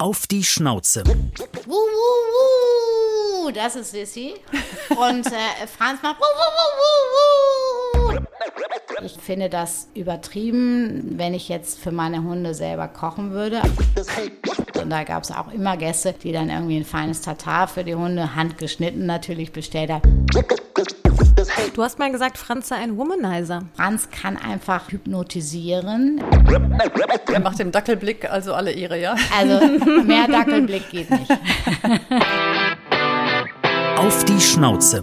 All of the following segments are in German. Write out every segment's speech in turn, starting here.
Auf die Schnauze. Wuh, wuh, wuh. Das ist Sissy. Und äh, Franz macht wuh, wuh, wuh, wuh, wuh. Ich finde das übertrieben, wenn ich jetzt für meine Hunde selber kochen würde. Und da gab es auch immer Gäste, die dann irgendwie ein feines Tatar für die Hunde, handgeschnitten natürlich, bestellt haben. Du hast mal gesagt, Franz sei ein Womanizer. Franz kann einfach hypnotisieren. Er macht dem Dackelblick also alle Ehre, ja? Also mehr Dackelblick geht nicht. Auf die Schnauze.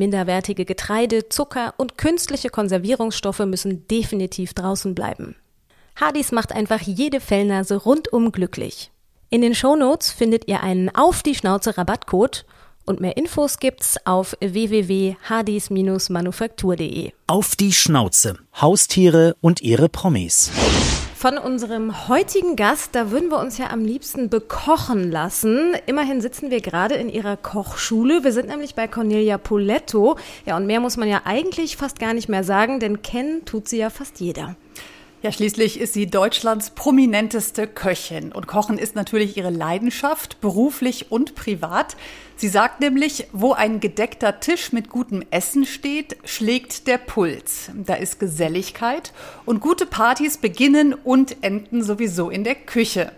minderwertige Getreide, Zucker und künstliche Konservierungsstoffe müssen definitiv draußen bleiben. Hadis macht einfach jede Fellnase rundum glücklich. In den Shownotes findet ihr einen Auf die Schnauze Rabattcode und mehr Infos gibt's auf www.hadis-manufaktur.de. Auf die Schnauze. Haustiere und ihre Promis von unserem heutigen Gast, da würden wir uns ja am liebsten bekochen lassen. Immerhin sitzen wir gerade in ihrer Kochschule. Wir sind nämlich bei Cornelia Poletto. Ja, und mehr muss man ja eigentlich fast gar nicht mehr sagen, denn kennen tut sie ja fast jeder. Ja, schließlich ist sie Deutschlands prominenteste Köchin. Und Kochen ist natürlich ihre Leidenschaft, beruflich und privat. Sie sagt nämlich, wo ein gedeckter Tisch mit gutem Essen steht, schlägt der Puls. Da ist Geselligkeit und gute Partys beginnen und enden sowieso in der Küche.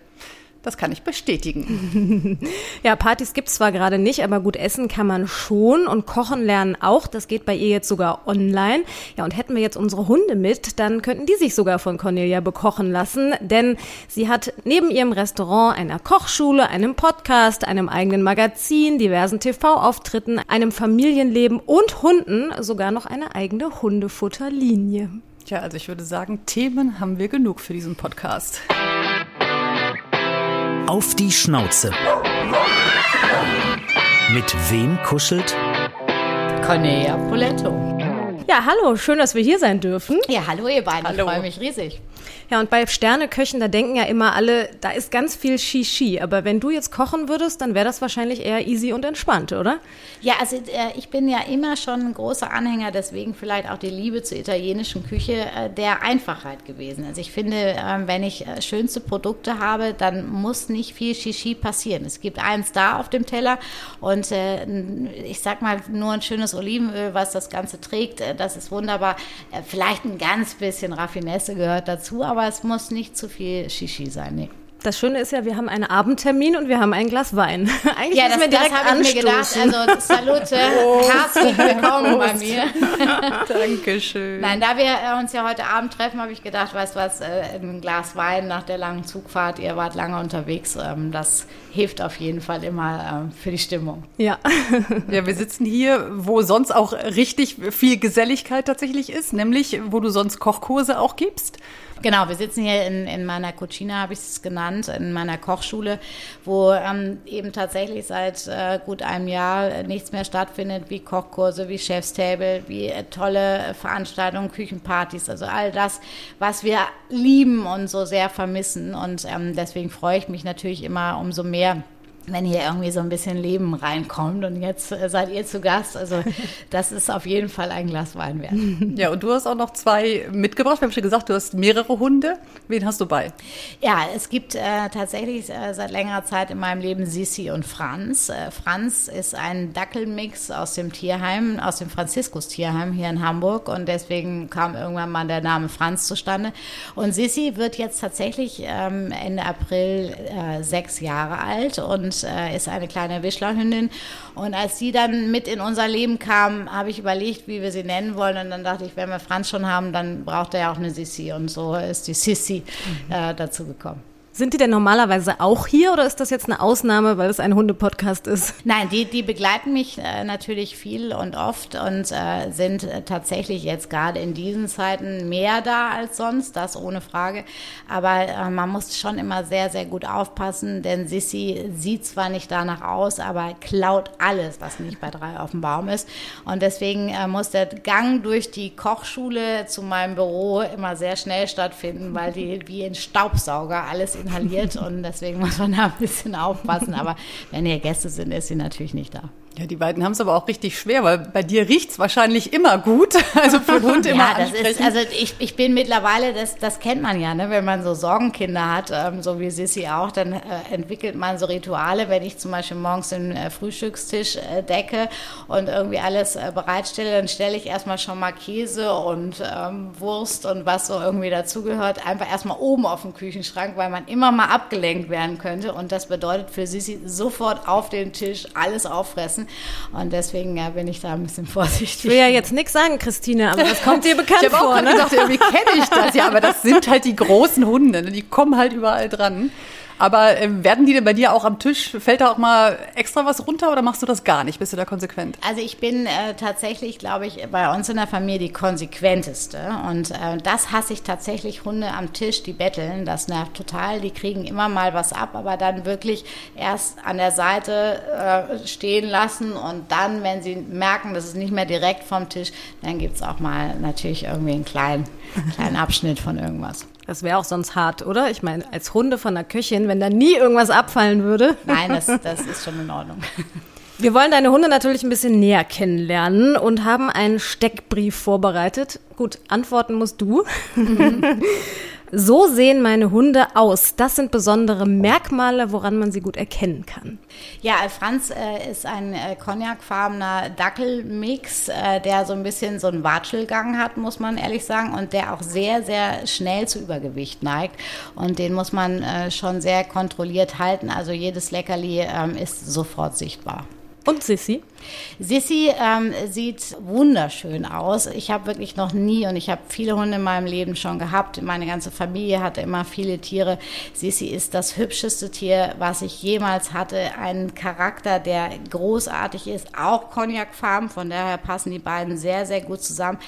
Das kann ich bestätigen. ja, Partys gibt's zwar gerade nicht, aber gut essen kann man schon und kochen lernen auch. Das geht bei ihr jetzt sogar online. Ja, und hätten wir jetzt unsere Hunde mit, dann könnten die sich sogar von Cornelia bekochen lassen, denn sie hat neben ihrem Restaurant, einer Kochschule, einem Podcast, einem eigenen Magazin, diversen TV-Auftritten, einem Familienleben und Hunden sogar noch eine eigene Hundefutterlinie. Tja, also ich würde sagen, Themen haben wir genug für diesen Podcast. Auf die Schnauze. Mit wem kuschelt? Cornelia Poletto. Ja, hallo, schön, dass wir hier sein dürfen. Ja, hallo ihr beiden, hallo. ich freue mich riesig. Ja, und bei Sterneköchen, da denken ja immer alle, da ist ganz viel Shishi. Aber wenn du jetzt kochen würdest, dann wäre das wahrscheinlich eher easy und entspannt, oder? Ja, also äh, ich bin ja immer schon ein großer Anhänger, deswegen vielleicht auch die Liebe zur italienischen Küche, äh, der Einfachheit gewesen. Also ich finde, äh, wenn ich äh, schönste Produkte habe, dann muss nicht viel Shishi passieren. Es gibt einen Star auf dem Teller und äh, ich sag mal, nur ein schönes Olivenöl, was das Ganze trägt, äh, das ist wunderbar. vielleicht ein ganz bisschen Raffinesse gehört dazu, aber aber es muss nicht zu viel Shishi sein. Nee. Das Schöne ist ja, wir haben einen Abendtermin und wir haben ein Glas Wein. Eigentlich ja, das, wir direkt das habe ich mir gedacht. Also Salute, oh. herzlich willkommen bei mir. Dankeschön. Nein, da wir äh, uns ja heute Abend treffen, habe ich gedacht, weißt du was, äh, ein Glas Wein nach der langen Zugfahrt, ihr wart lange unterwegs, ähm, das hilft auf jeden Fall immer ähm, für die Stimmung. Ja. ja, wir sitzen hier, wo sonst auch richtig viel Geselligkeit tatsächlich ist, nämlich wo du sonst Kochkurse auch gibst. Genau, wir sitzen hier in, in meiner Cucina, habe ich es genannt, in meiner Kochschule, wo ähm, eben tatsächlich seit äh, gut einem Jahr nichts mehr stattfindet, wie Kochkurse, wie Chefstable, wie äh, tolle Veranstaltungen, Küchenpartys, also all das, was wir lieben und so sehr vermissen. Und ähm, deswegen freue ich mich natürlich immer umso mehr, wenn hier irgendwie so ein bisschen Leben reinkommt. Und jetzt äh, seid ihr zu Gast. Also das ist auf jeden Fall ein Glas Wein wert. Ja, und du hast auch noch zwei mitgebracht. Wir haben schon gesagt, du hast mehrere Hunde. Wen hast du bei? Ja, es gibt äh, tatsächlich äh, seit längerer Zeit in meinem Leben Sissi und Franz. Äh, Franz ist ein Dackelmix aus dem Tierheim, aus dem Franziskus Tierheim hier in Hamburg. Und deswegen kam irgendwann mal der Name Franz zustande. Und Sissi wird jetzt tatsächlich ähm, Ende April äh, sechs Jahre alt und und äh, ist eine kleine Wischlerhündin. Und als die dann mit in unser Leben kam, habe ich überlegt, wie wir sie nennen wollen. Und dann dachte ich, wenn wir Franz schon haben, dann braucht er ja auch eine Sissi. Und so ist die Sissi äh, dazu gekommen. Sind die denn normalerweise auch hier oder ist das jetzt eine Ausnahme, weil es ein Hundepodcast ist? Nein, die, die begleiten mich äh, natürlich viel und oft und äh, sind äh, tatsächlich jetzt gerade in diesen Zeiten mehr da als sonst, das ohne Frage. Aber man muss schon immer sehr, sehr gut aufpassen, denn Sissi sieht zwar nicht danach aus, aber klaut alles, was nicht bei drei auf dem Baum ist. Und deswegen muss der Gang durch die Kochschule zu meinem Büro immer sehr schnell stattfinden, weil die wie ein Staubsauger alles inhaliert und deswegen muss man da ein bisschen aufpassen. Aber wenn hier Gäste sind, ist sie natürlich nicht da. Ja, die beiden haben es aber auch richtig schwer, weil bei dir riecht es wahrscheinlich immer gut. Also für Hund immer Ja, das ist, also ich, ich bin mittlerweile, das, das kennt man ja, ne? wenn man so Sorgenkinder hat, ähm, so wie Sissi auch, dann äh, entwickelt man so Rituale, wenn ich zum Beispiel morgens den äh, Frühstückstisch äh, decke und irgendwie alles äh, bereitstelle, dann stelle ich erstmal schon mal Käse und ähm, Wurst und was so irgendwie dazugehört, einfach erstmal oben auf dem Küchenschrank, weil man immer mal abgelenkt werden könnte und das bedeutet für Sissi sofort auf den Tisch alles auffressen lassen. Und deswegen ja, bin ich da ein bisschen vorsichtig. Ich will ja jetzt nichts sagen, Christine, aber das kommt dir bekannt ich vor. Ich habe auch ne? gedacht, irgendwie kenne ich das. Ja, aber das sind halt die großen Hunde. Ne? Die kommen halt überall dran. Aber äh, werden die denn bei dir auch am Tisch, fällt da auch mal extra was runter oder machst du das gar nicht? Bist du da konsequent? Also ich bin äh, tatsächlich, glaube ich, bei uns in der Familie die konsequenteste. Und äh, das hasse ich tatsächlich, Hunde am Tisch, die betteln. Das nervt total. Die kriegen immer mal was ab, aber dann wirklich erst an der Seite äh, stehen lassen und dann, wenn sie merken, das ist nicht mehr direkt vom Tisch, dann gibt es auch mal natürlich irgendwie einen kleinen, kleinen Abschnitt von irgendwas. Das wäre auch sonst hart, oder? Ich meine, als Hunde von der Köchin, wenn da nie irgendwas abfallen würde. Nein, das, das ist schon in Ordnung. Wir wollen deine Hunde natürlich ein bisschen näher kennenlernen und haben einen Steckbrief vorbereitet. Gut, antworten musst du. Mhm. So sehen meine Hunde aus. Das sind besondere Merkmale, woran man sie gut erkennen kann. Ja, Franz äh, ist ein äh, cognacfarbener Dackelmix, äh, der so ein bisschen so einen Watschelgang hat, muss man ehrlich sagen, und der auch sehr, sehr schnell zu Übergewicht neigt. Und den muss man äh, schon sehr kontrolliert halten. Also jedes Leckerli ähm, ist sofort sichtbar. Und Sissi? Sissi ähm, sieht wunderschön aus. Ich habe wirklich noch nie und ich habe viele Hunde in meinem Leben schon gehabt. Meine ganze Familie hatte immer viele Tiere. Sissi ist das hübscheste Tier, was ich jemals hatte. Ein Charakter, der großartig ist, auch Cognacfarben. Von daher passen die beiden sehr, sehr gut zusammen.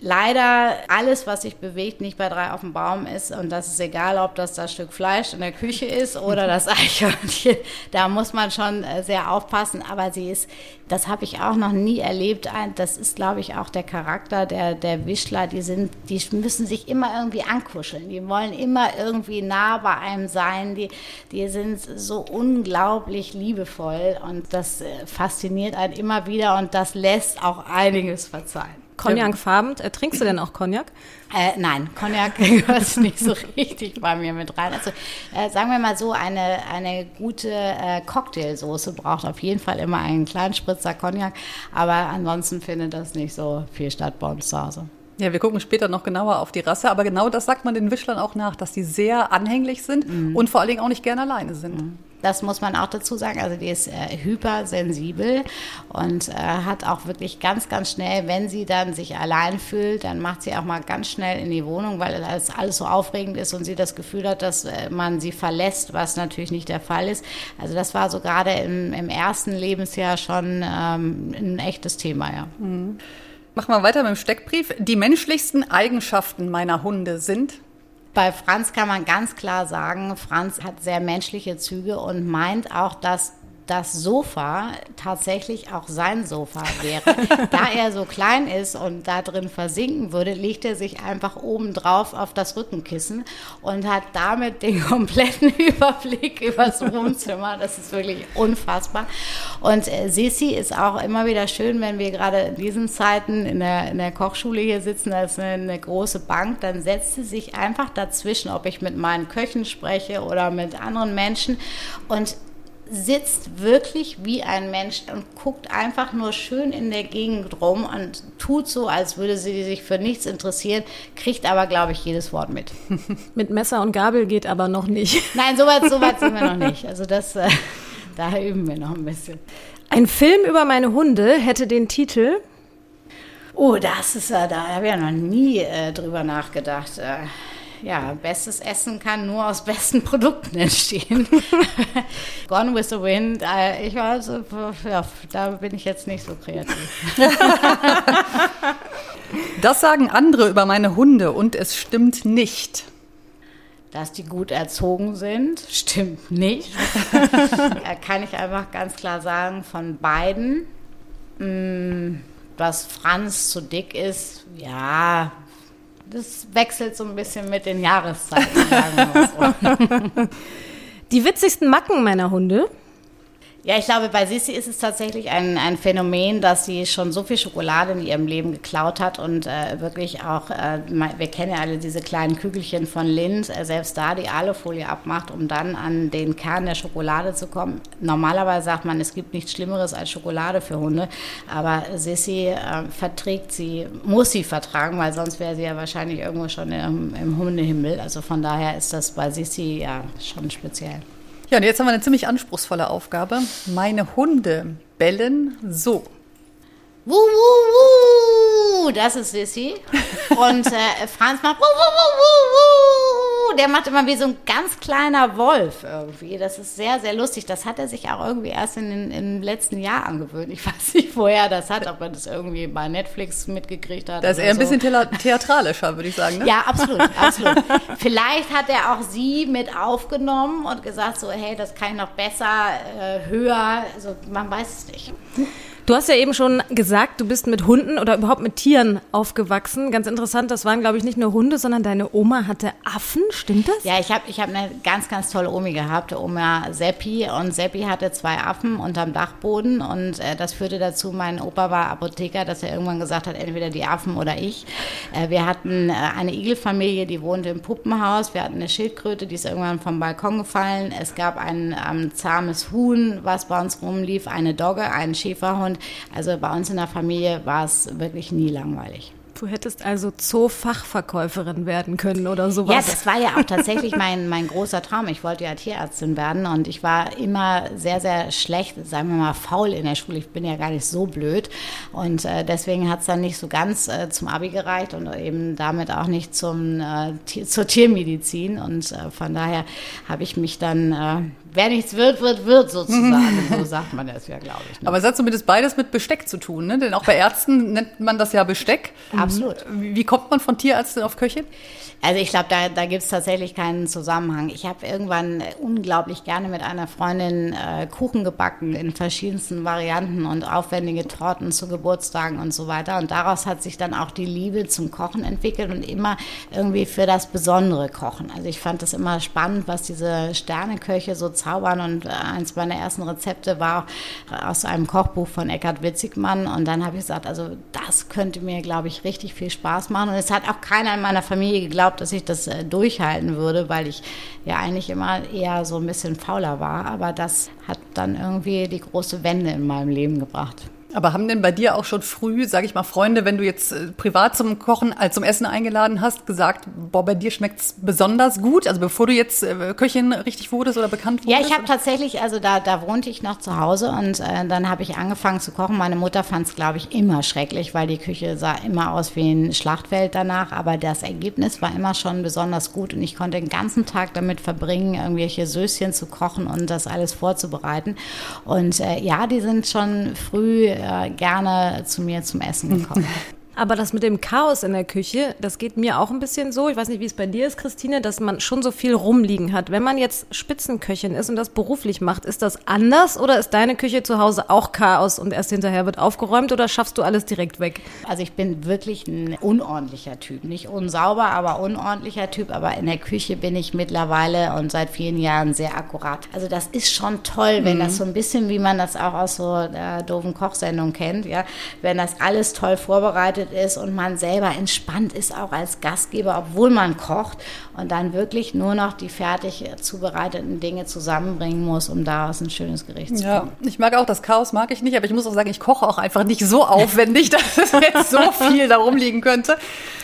Leider alles, was sich bewegt, nicht bei drei auf dem Baum ist. Und das ist egal, ob das das Stück Fleisch in der Küche ist oder das Eichhörnchen. Da muss man schon äh, sehr aufpassen. Aber sie ist das habe ich auch noch nie erlebt. Das ist, glaube ich, auch der Charakter der, der Wischler. Die, sind, die müssen sich immer irgendwie ankuscheln. Die wollen immer irgendwie nah bei einem sein. Die, die sind so unglaublich liebevoll und das äh, fasziniert einen immer wieder und das lässt auch einiges verzeihen. Cognac-farben. Äh, trinkst du denn auch Cognac? Äh, nein, Cognac gehört nicht so richtig bei mir mit rein. Also äh, sagen wir mal so, eine, eine gute äh, Cocktailsoße braucht auf jeden Fall immer einen kleinen Spritzer Cognac, aber ansonsten findet das nicht so viel statt bei uns zu Hause. Ja, wir gucken später noch genauer auf die Rasse, aber genau das sagt man den Wischlern auch nach, dass die sehr anhänglich sind mhm. und vor allen Dingen auch nicht gerne alleine sind. Mhm. Das muss man auch dazu sagen. Also die ist äh, hypersensibel und äh, hat auch wirklich ganz, ganz schnell, wenn sie dann sich allein fühlt, dann macht sie auch mal ganz schnell in die Wohnung, weil das alles so aufregend ist und sie das Gefühl hat, dass äh, man sie verlässt, was natürlich nicht der Fall ist. Also das war so gerade im, im ersten Lebensjahr schon ähm, ein echtes Thema, ja. Mhm. Machen wir weiter mit dem Steckbrief. Die menschlichsten Eigenschaften meiner Hunde sind? Bei Franz kann man ganz klar sagen, Franz hat sehr menschliche Züge und meint auch das das Sofa tatsächlich auch sein Sofa wäre. da er so klein ist und da drin versinken würde, legt er sich einfach oben drauf auf das Rückenkissen und hat damit den kompletten Überblick über das Wohnzimmer. Das ist wirklich unfassbar. Und äh, Sissi ist auch immer wieder schön, wenn wir gerade in diesen Zeiten in der, in der Kochschule hier sitzen, da ist eine, eine große Bank, dann setzt sie sich einfach dazwischen, ob ich mit meinen Köchen spreche oder mit anderen Menschen und sitzt wirklich wie ein Mensch und guckt einfach nur schön in der Gegend rum und tut so, als würde sie sich für nichts interessieren, kriegt aber, glaube ich, jedes Wort mit. mit Messer und Gabel geht aber noch nicht. Nein, soweit so weit sind wir noch nicht. Also das, äh, da üben wir noch ein bisschen. Ein Film über meine Hunde hätte den Titel. Oh, das ist ja, da habe ich ja noch nie äh, drüber nachgedacht. Äh, ja, bestes Essen kann nur aus besten Produkten entstehen. Gone with the Wind, äh, ich war so, ja, da bin ich jetzt nicht so kreativ. das sagen andere über meine Hunde und es stimmt nicht. Dass die gut erzogen sind, stimmt nicht. Kann ich einfach ganz klar sagen, von beiden. Mm, dass Franz zu dick ist, ja, das wechselt so ein bisschen mit den Jahreszeiten. So. Die witzigsten Macken meiner Hunde ja, ich glaube, bei Sissi ist es tatsächlich ein, ein Phänomen, dass sie schon so viel Schokolade in ihrem Leben geklaut hat und äh, wirklich auch, äh, wir kennen ja alle diese kleinen Kügelchen von Lind, äh, selbst da die Alufolie abmacht, um dann an den Kern der Schokolade zu kommen. Normalerweise sagt man, es gibt nichts Schlimmeres als Schokolade für Hunde, aber Sissi äh, verträgt sie, muss sie vertragen, weil sonst wäre sie ja wahrscheinlich irgendwo schon im, im Hundehimmel. Also von daher ist das bei Sissi ja schon speziell. Ja, und jetzt haben wir eine ziemlich anspruchsvolle Aufgabe. Meine Hunde bellen so. Wuh, wuh, wuh, das ist Sissy. Und äh, Franz macht wuh, wuh, wuh, wuh, wuh. Der macht immer wie so ein ganz kleiner Wolf irgendwie. Das ist sehr, sehr lustig. Das hat er sich auch irgendwie erst in, in, im letzten Jahr angewöhnt. Ich weiß nicht, woher er das hat, ob er das irgendwie bei Netflix mitgekriegt hat. Das ist eher so. ein bisschen theatralischer, würde ich sagen. Ne? Ja, absolut, absolut. Vielleicht hat er auch sie mit aufgenommen und gesagt so, hey, das kann ich noch besser, äh, höher. Also man weiß es nicht. Du hast ja eben schon gesagt, du bist mit Hunden oder überhaupt mit Tieren aufgewachsen. Ganz interessant, das waren, glaube ich, nicht nur Hunde, sondern deine Oma hatte Affen, stimmt das? Ja, ich habe ich hab eine ganz, ganz tolle Omi gehabt, Oma Seppi. Und Seppi hatte zwei Affen unterm Dachboden. Und äh, das führte dazu, mein Opa war Apotheker, dass er irgendwann gesagt hat, entweder die Affen oder ich. Äh, wir hatten äh, eine Igelfamilie, die wohnte im Puppenhaus. Wir hatten eine Schildkröte, die ist irgendwann vom Balkon gefallen. Es gab ein ähm, zahmes Huhn, was bei uns rumlief, eine Dogge, einen Schäferhund also bei uns in der Familie war es wirklich nie langweilig. Du hättest also Zoofachverkäuferin werden können oder sowas. Ja, das war ja auch tatsächlich mein, mein großer Traum. Ich wollte ja Tierärztin werden und ich war immer sehr, sehr schlecht, sagen wir mal faul in der Schule. Ich bin ja gar nicht so blöd und äh, deswegen hat es dann nicht so ganz äh, zum Abi gereicht und eben damit auch nicht zum, äh, zur Tiermedizin und äh, von daher habe ich mich dann äh, wer nichts wird, wird, wird sozusagen. so sagt man das ja, glaube ich. Ne? Aber es hat zumindest beides mit Besteck zu tun, ne? Denn auch bei Ärzten nennt man das ja Besteck. Absolut. Wie kommt man von Tierärztin auf Köchin? Also ich glaube, da, da gibt es tatsächlich keinen Zusammenhang. Ich habe irgendwann unglaublich gerne mit einer Freundin äh, Kuchen gebacken in verschiedensten Varianten und aufwendige Torten zu Geburtstagen und so weiter. Und daraus hat sich dann auch die Liebe zum Kochen entwickelt und immer irgendwie für das besondere Kochen. Also ich fand das immer spannend, was diese Sterneköche so zaubern. Und äh, eins meiner ersten Rezepte war aus einem Kochbuch von Eckhard Witzigmann. Und dann habe ich gesagt, also das könnte mir, glaube ich, richtig viel Spaß machen. Und es hat auch keiner in meiner Familie geglaubt, dass ich das äh, durchhalten würde, weil ich ja eigentlich immer eher so ein bisschen fauler war. Aber das hat dann irgendwie die große Wende in meinem Leben gebracht. Aber haben denn bei dir auch schon früh, sage ich mal, Freunde, wenn du jetzt äh, privat zum Kochen, äh, zum Essen eingeladen hast, gesagt, boah, bei dir schmeckt's besonders gut? Also bevor du jetzt äh, Köchin richtig wurdest oder bekannt wurdest? Ja, ich habe tatsächlich, also da, da wohnte ich noch zu Hause und dann habe ich angefangen zu kochen. Meine Mutter fand es, glaube ich, immer schrecklich, weil die Küche sah immer aus wie ein Schlachtfeld danach. Aber das Ergebnis war immer schon besonders gut und ich konnte den ganzen Tag damit verbringen, irgendwelche Söschen zu kochen und das alles vorzubereiten. Und ja, die sind schon früh äh, gerne zu mir zum Essen gekommen. Aber das mit dem Chaos in der Küche, das geht mir auch ein bisschen so. Ich weiß nicht, wie es bei dir ist, Christine, dass man schon so viel rumliegen hat. Wenn man jetzt Spitzenköchin ist und das beruflich macht, ist das anders oder ist deine Küche zu Hause auch Chaos und erst hinterher wird aufgeräumt oder schaffst du alles direkt weg? Also ich bin wirklich ein unordentlicher Typ. Nicht unsauber, aber unordentlicher Typ. Aber in der Küche bin ich mittlerweile und seit vielen Jahren sehr akkurat. Also das ist schon toll, wenn mhm. das so ein bisschen, wie man das auch aus so äh, doofen Kochsendungen kennt, ja, wenn das alles toll vorbereitet ist und man selber entspannt ist, auch als Gastgeber, obwohl man kocht und dann wirklich nur noch die fertig zubereiteten Dinge zusammenbringen muss, um daraus ein schönes Gericht zu ja, Ich mag auch das Chaos, mag ich nicht, aber ich muss auch sagen, ich koche auch einfach nicht so aufwendig, dass es jetzt so viel da rumliegen könnte.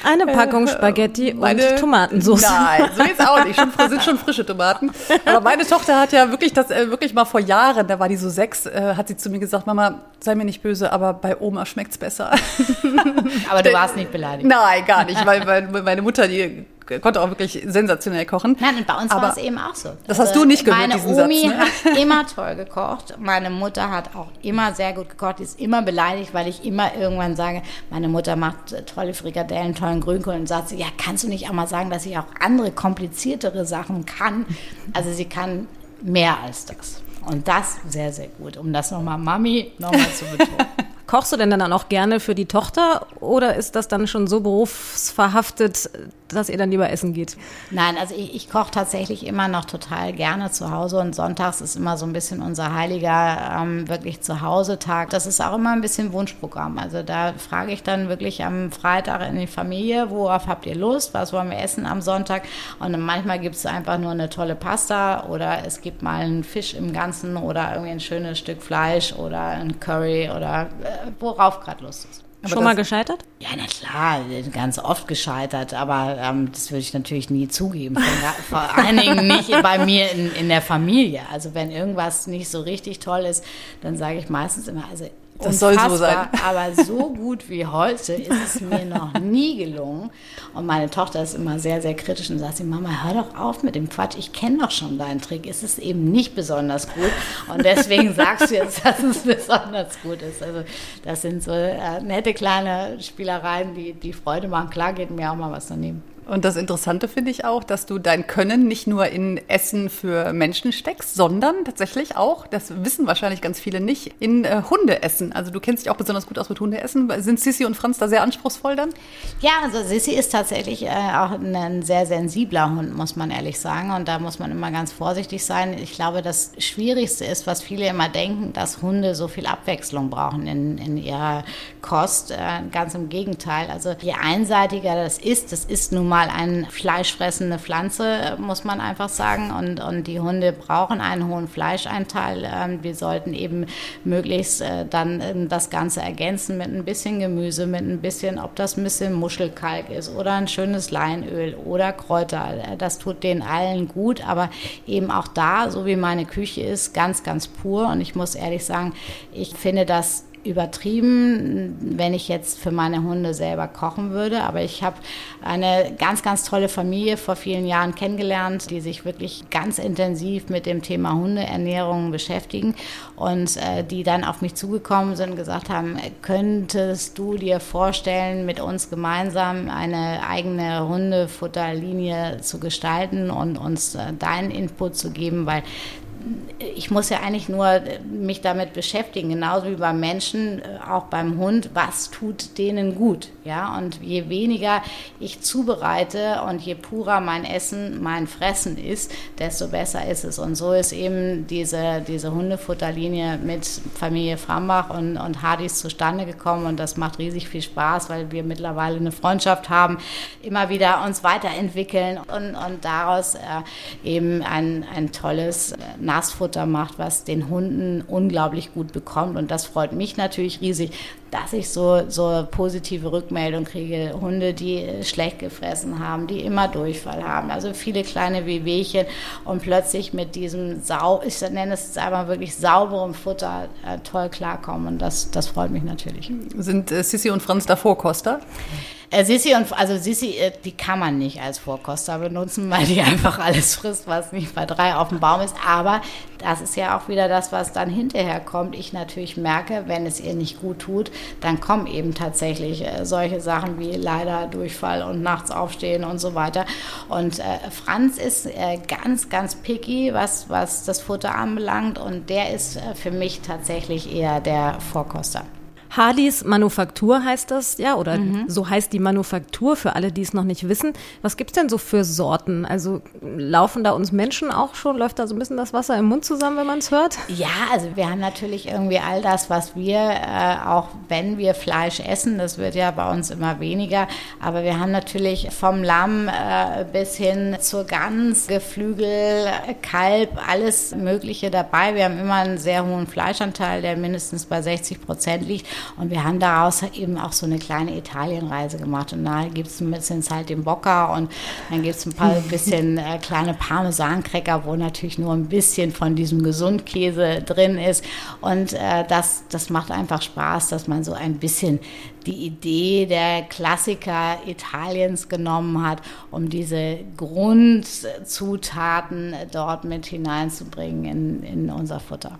Eine Packung äh, Spaghetti meine, und Tomatensauce. Nein, so jetzt auch nicht. Schon, sind schon frische Tomaten. Aber meine Tochter hat ja wirklich das äh, wirklich mal vor Jahren, da war die so sechs, äh, hat sie zu mir gesagt, Mama, sei mir nicht böse, aber bei Oma schmeckt's besser. aber du warst nicht beleidigt. Nein, gar nicht, weil, meine Mutter, die konnte auch wirklich sensationell kochen. Nein, und bei uns war es eben auch so. Das also hast du nicht gehört, Meine Omi Satz, ne? hat immer toll gekocht. Meine Mutter hat auch immer sehr gut gekocht. Die ist immer beleidigt, weil ich immer irgendwann sage, meine Mutter macht tolle Frikadellen, tollen Grünkohl und sagt sie, ja, kannst du nicht auch mal sagen, dass ich auch andere kompliziertere Sachen kann? Also sie kann mehr als das. Und das sehr, sehr gut, um das nochmal Mami nochmal zu betonen. Kochst du denn dann auch gerne für die Tochter oder ist das dann schon so berufsverhaftet, dass ihr dann lieber essen geht? Nein, also ich, ich koche tatsächlich immer noch total gerne zu Hause und sonntags ist immer so ein bisschen unser heiliger ähm, wirklich Zuhause-Tag. Das ist auch immer ein bisschen Wunschprogramm. Also da frage ich dann wirklich am Freitag in die Familie, worauf habt ihr Lust, was wollen wir essen am Sonntag? Und manchmal gibt es einfach nur eine tolle Pasta oder es gibt mal einen Fisch im Ganzen oder irgendwie ein schönes Stück Fleisch oder ein Curry oder äh, worauf gerade Lust ist. Aber Schon mal gescheitert? Ja, na klar, ganz oft gescheitert, aber ähm, das würde ich natürlich nie zugeben. Vor, vor allen Dingen nicht bei mir in, in der Familie. Also wenn irgendwas nicht so richtig toll ist, dann sage ich meistens immer, also das soll so sein. Aber so gut wie heute ist es mir noch nie gelungen. Und meine Tochter ist immer sehr, sehr kritisch und sagt sie, Mama, hör doch auf mit dem Quatsch. Ich kenne doch schon deinen Trick. Es ist eben nicht besonders gut. Und deswegen sagst du jetzt, dass es besonders gut ist. Also das sind so äh, nette kleine Spielereien, die, die Freude machen. Klar geht mir auch mal was daneben. Und das Interessante finde ich auch, dass du dein Können nicht nur in Essen für Menschen steckst, sondern tatsächlich auch, das wissen wahrscheinlich ganz viele nicht, in äh, Hundeessen. Also du kennst dich auch besonders gut aus mit Hundeessen. Sind Sissi und Franz da sehr anspruchsvoll dann? Ja, also Sissi ist tatsächlich äh, auch ein sehr sensibler Hund, muss man ehrlich sagen. Und da muss man immer ganz vorsichtig sein. Ich glaube, das Schwierigste ist, was viele immer denken, dass Hunde so viel Abwechslung brauchen in, in ihrer Kost. Äh, ganz im Gegenteil. Also je einseitiger das ist, das ist nun mal mal eine fleischfressende Pflanze, muss man einfach sagen. Und, und die Hunde brauchen einen hohen Fleischeinteil. Ähm, wir sollten eben möglichst äh, dann ähm, das Ganze ergänzen mit ein bisschen Gemüse, mit ein bisschen, ob das ein bisschen Muschelkalk ist oder ein schönes Leinöl oder Kräuter. Äh, das tut denen allen gut, aber eben auch da, so wie meine Küche ist, ganz, ganz pur. Und ich muss ehrlich sagen, ich finde das übertrieben, wenn ich jetzt für meine Hunde selber kochen würde. Aber ich habe eine ganz, ganz tolle Familie vor vielen Jahren kennengelernt, die sich wirklich ganz intensiv mit dem Thema Hundeernährung beschäftigen und äh, die dann auf mich zugekommen sind und gesagt haben, könntest du dir vorstellen, mit uns gemeinsam eine eigene Hundefutterlinie zu gestalten und uns äh, deinen Input zu geben, weil ich muss ja eigentlich nur mich damit beschäftigen, genauso wie beim Menschen, äh, auch beim Hund, was tut denen gut, ja? Und je weniger ich zubereite und je purer mein Essen, mein Fressen ist, desto besser ist es. Und so ist eben diese, diese Hundefutterlinie mit Familie Frambach und, und Hardys zustande gekommen und das macht riesig viel Spaß, weil wir mittlerweile eine Freundschaft haben, immer wieder uns weiterentwickeln und, und daraus äh, eben ein, ein tolles äh, Nassfutter macht, was den Hunden unglaublich gut bekommt. Und das freut mich natürlich riesig, dass ich so, so positive Rückmeldungen kriege. Hunde, die schlecht gefressen haben, die immer Durchfall haben. Also viele kleine Wehwehchen und plötzlich mit diesem sau, ich nenne es einmal wirklich sauberem Futter äh, toll klarkommen. Und das, das freut mich natürlich. Sind äh, Sissi und Franz davor Koster? Äh, Sissi und also Sissi, äh, die kann man nicht als Vorkoster benutzen, weil die einfach alles frisst, was nicht bei drei auf dem Baum ist. Aber das ist ja auch wieder das, was dann hinterher kommt. Ich natürlich merke, wenn es ihr nicht gut tut, dann kommen eben tatsächlich äh, solche Sachen wie leider Durchfall und nachts aufstehen und so weiter. Und Franz ist ganz, ganz picky, was, was das Futter anbelangt und der ist für mich tatsächlich eher der Vorkoster. Hardys Manufaktur heißt das, ja, oder mhm. so heißt die Manufaktur für alle, die es noch nicht wissen. Was gibt es denn so für Sorten? Also laufen da uns Menschen auch schon, läuft da so ein bisschen das Wasser im Mund zusammen, wenn man es hört? Ja, also wir haben natürlich irgendwie all das, was wir, äh, auch wenn wir Fleisch essen, das wird ja bei uns immer weniger, aber wir haben natürlich vom Lamm äh, bis hin zur Gans, Geflügel, Kalb, alles Mögliche dabei. Wir haben immer einen sehr hohen Fleischanteil, der mindestens bei 60 Prozent liegt. Und wir haben daraus eben auch so eine kleine Italienreise gemacht. Und da gibt es ein bisschen Zeit im Bocca und dann gibt es ein paar bisschen äh, kleine Parmesancracker, wo natürlich nur ein bisschen von diesem Gesundkäse drin ist. Und äh, das, das macht einfach Spaß, dass man so ein bisschen die Idee der Klassiker Italiens genommen hat, um diese Grundzutaten dort mit hineinzubringen in, in unser Futter.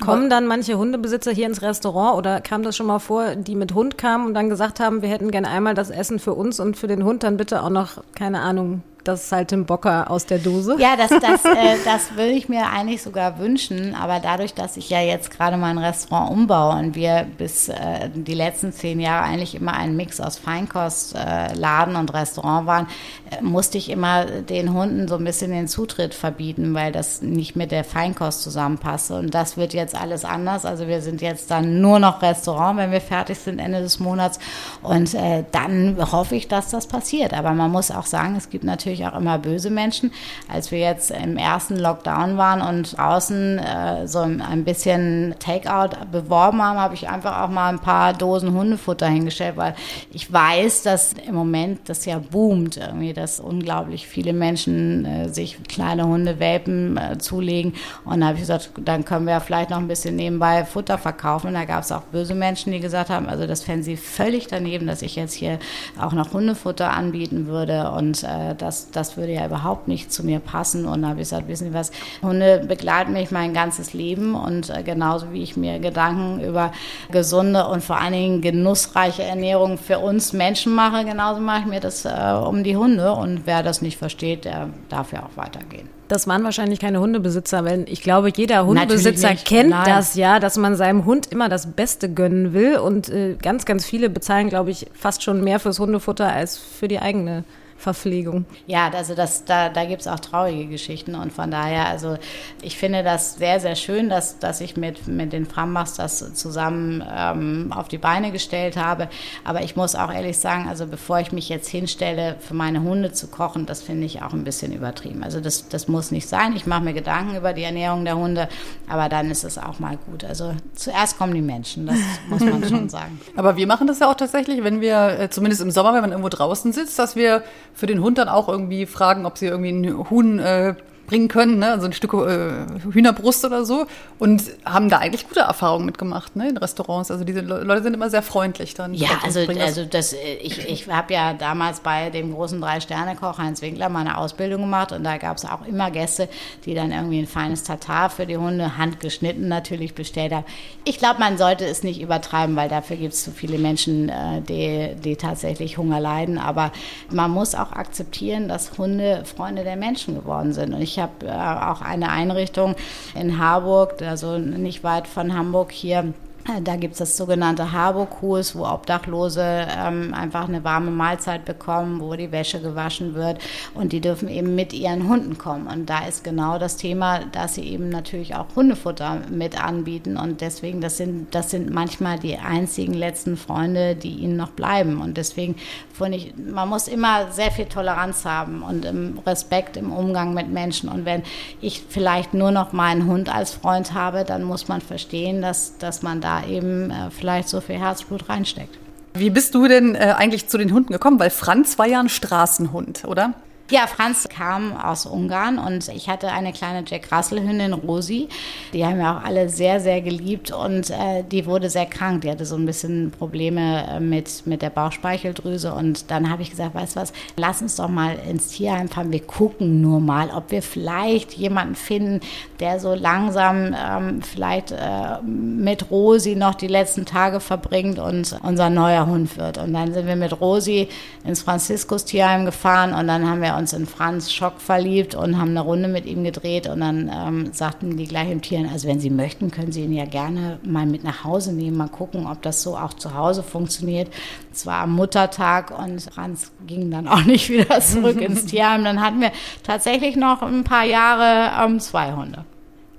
Kommen dann manche Hundebesitzer hier ins Restaurant oder kam das schon mal vor, die mit Hund kamen und dann gesagt haben, wir hätten gerne einmal das Essen für uns und für den Hund dann bitte auch noch, keine Ahnung, das Saltimbocca aus der Dose? Ja, das, das, äh, das würde ich mir eigentlich sogar wünschen. Aber dadurch, dass ich ja jetzt gerade mein Restaurant umbaue und wir bis äh, die letzten zehn Jahre eigentlich immer ein Mix aus Feinkost, äh, und Restaurant waren, äh, musste ich immer den Hunden so ein bisschen den Zutritt verbieten, weil das nicht mit der Feinkost zusammenpasste. Und das wird jetzt alles anders. Also wir sind jetzt dann nur noch Restaurant, wenn wir fertig sind Ende des Monats. Und äh, dann hoffe ich, dass das passiert. Aber man muss auch sagen, es gibt natürlich natürlich auch immer böse Menschen. Als wir jetzt im ersten Lockdown waren und draußen äh, so ein bisschen Takeout beworben haben, habe ich einfach auch mal ein paar Dosen Hundefutter hingestellt, weil ich weiß, dass im Moment das ja boomt, irgendwie, dass unglaublich viele Menschen äh, sich kleine Hundewelpen äh, zulegen. Und da habe ich gesagt, dann können wir vielleicht noch ein bisschen nebenbei Futter verkaufen. Und da gab es auch böse Menschen, die gesagt haben, also das fänden sie völlig daneben, dass ich jetzt hier auch noch Hundefutter anbieten würde. Und äh, das das, würde ja überhaupt nicht zu mir passen. Und da habe ich gesagt, wissen Sie was, Hunde begleiten mich mein ganzes Leben und äh, genauso wie ich mir Gedanken über gesunde und vor allen Dingen genussreiche Ernährung für uns Menschen mache, genauso mache ich mir das äh, um die Hunde. Und wer das nicht versteht, der darf ja auch weitergehen. Das waren wahrscheinlich keine Hundebesitzer, weil ich glaube, jeder Hundebesitzer kennt Nein. das ja, dass man seinem Hund immer das Beste gönnen will. Und äh, ganz, ganz viele bezahlen, glaube ich, fast schon mehr fürs Hundefutter als für die eigene Verpflegung. Ja, also das, da, da gibt es auch traurige Geschichten und von daher, also ich finde das sehr, sehr schön, dass, dass ich mit, mit den Frambachs das zusammen ähm, auf die Beine gestellt habe. Aber ich muss auch ehrlich sagen, also bevor ich mich jetzt hinstelle, für meine Hunde zu kochen, das finde ich auch ein bisschen übertrieben. Also das, das muss nicht sein. Ich mache mir Gedanken über die Ernährung der Hunde, aber dann ist es auch mal gut. Also zuerst kommen die Menschen, das muss man schon sagen. Aber wir machen das ja auch tatsächlich, wenn wir, äh, zumindest im Sommer, wenn man irgendwo draußen sitzt, dass wir für den Hund dann auch irgendwie fragen, ob sie irgendwie ein Huhn äh, bringen können, ne? also ein Stück äh, Hühnerbrust oder so und haben da eigentlich gute Erfahrungen mitgemacht ne? in Restaurants. Also diese Leute sind immer sehr freundlich dann. Ja, also, also das, äh, ich, ich habe ja damals bei dem großen Drei-Sterne-Koch Heinz Winkler meine Ausbildung gemacht und da gab es auch immer Gäste, die dann irgendwie ein feines Tatar für die Hunde, handgeschnitten natürlich bestellt haben. Ich glaube, man sollte es nicht übertreiben, weil dafür gibt es zu viele Menschen, äh, die, die tatsächlich Hunger leiden. Aber man muss auch akzeptieren, dass Hunde Freunde der Menschen geworden sind. Und ich ich habe äh, auch eine Einrichtung in Harburg, also nicht weit von Hamburg hier da gibt es das sogenannte Harburg-Kurs, wo Obdachlose ähm, einfach eine warme Mahlzeit bekommen, wo die Wäsche gewaschen wird und die dürfen eben mit ihren Hunden kommen. Und da ist genau das Thema, dass sie eben natürlich auch Hundefutter mit anbieten und deswegen, das sind, das sind manchmal die einzigen letzten Freunde, die ihnen noch bleiben. Und deswegen finde ich, man muss immer sehr viel Toleranz haben und im Respekt im Umgang mit Menschen. Und wenn ich vielleicht nur noch meinen Hund als Freund habe, dann muss man verstehen, dass, dass man da eben äh, vielleicht so viel Herzblut reinsteckt. Wie bist du denn äh, eigentlich zu den Hunden gekommen? Weil Franz war ja ein Straßenhund, oder? Ja, Franz kam aus Ungarn und ich hatte eine kleine Jack Russell-Hündin, Rosi. Die haben wir auch alle sehr, sehr geliebt und äh, die wurde sehr krank. Die hatte so ein bisschen Probleme äh, mit, mit der Bauchspeicheldrüse und dann habe ich gesagt, weißt du was, lass uns doch mal ins Tierheim fahren. Wir gucken nur mal, ob wir vielleicht jemanden finden, der so langsam ähm, vielleicht äh, mit Rosi noch die letzten Tage verbringt und unser neuer Hund wird. Und dann sind wir mit Rosi ins Franziskus Tierheim gefahren und dann haben wir uns in Franz Schock verliebt und haben eine Runde mit ihm gedreht und dann ähm, sagten die gleich im Tieren, also wenn Sie möchten, können Sie ihn ja gerne mal mit nach Hause nehmen, mal gucken, ob das so auch zu Hause funktioniert. Es war am Muttertag und Franz ging dann auch nicht wieder zurück ins Tierheim. Dann hatten wir tatsächlich noch ein paar Jahre ähm, zwei Hunde.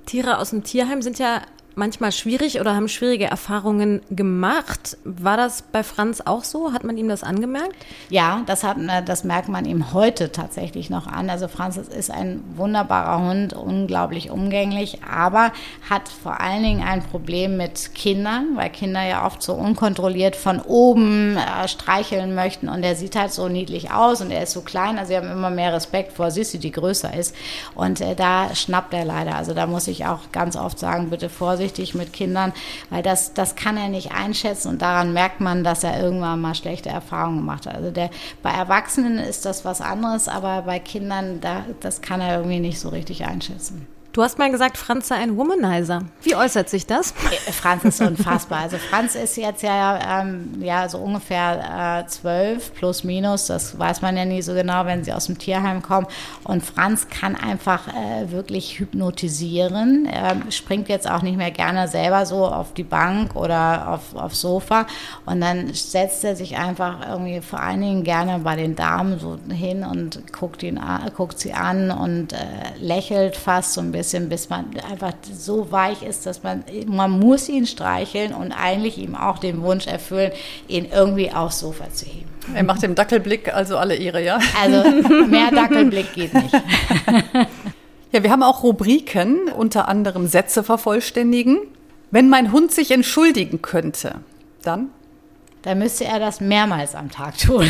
Tiere aus dem Tierheim sind ja manchmal schwierig oder haben schwierige Erfahrungen gemacht. War das bei Franz auch so? Hat man ihm das angemerkt? Ja, das, hat, äh, das merkt man ihm heute tatsächlich noch an. Also Franz ist ein wunderbarer Hund, unglaublich umgänglich, aber hat vor allen Dingen ein Problem mit Kindern, weil Kinder ja oft so unkontrolliert von oben äh, streicheln möchten und er sieht halt so niedlich aus und er ist so klein. Also sie haben immer mehr Respekt vor Sissi, die größer ist und äh, da schnappt er leider. Also da muss ich auch ganz oft sagen, bitte Vorsicht vorsichtig mit Kindern, weil das, das kann er nicht einschätzen und daran merkt man, dass er irgendwann mal schlechte Erfahrungen gemacht hat. Also der, bei Erwachsenen ist das was anderes, aber bei Kindern, da, das kann er irgendwie nicht so richtig einschätzen. Du hast mal gesagt, Franz sei ein Womanizer. Wie äußert sich das? Äh, Franz ist unfassbar. Also Franz ist jetzt ja, ähm, ja so ungefähr äh, zwölf plus minus. Das weiß man ja nie so genau, wenn sie aus dem Tierheim kommen. Und Franz kann einfach äh, wirklich hypnotisieren. Er springt jetzt auch nicht mehr gerne selber so auf die Bank oder auf, aufs Sofa. Und dann setzt er sich einfach irgendwie vor allen Dingen gerne bei den Damen so hin und guckt, ihn guckt sie an und äh, lächelt fast so ein bisschen bisschen, bis man einfach so weich ist, dass man, man muss ihn streicheln und eigentlich ihm auch den Wunsch erfüllen, ihn irgendwie aufs Sofa zu heben. Er macht dem Dackelblick also alle Ehre, ja? Also mehr Dackelblick geht nicht. Ja, wir haben auch Rubriken, unter anderem Sätze vervollständigen. Wenn mein Hund sich entschuldigen könnte, dann? Dann müsste er das mehrmals am Tag tun.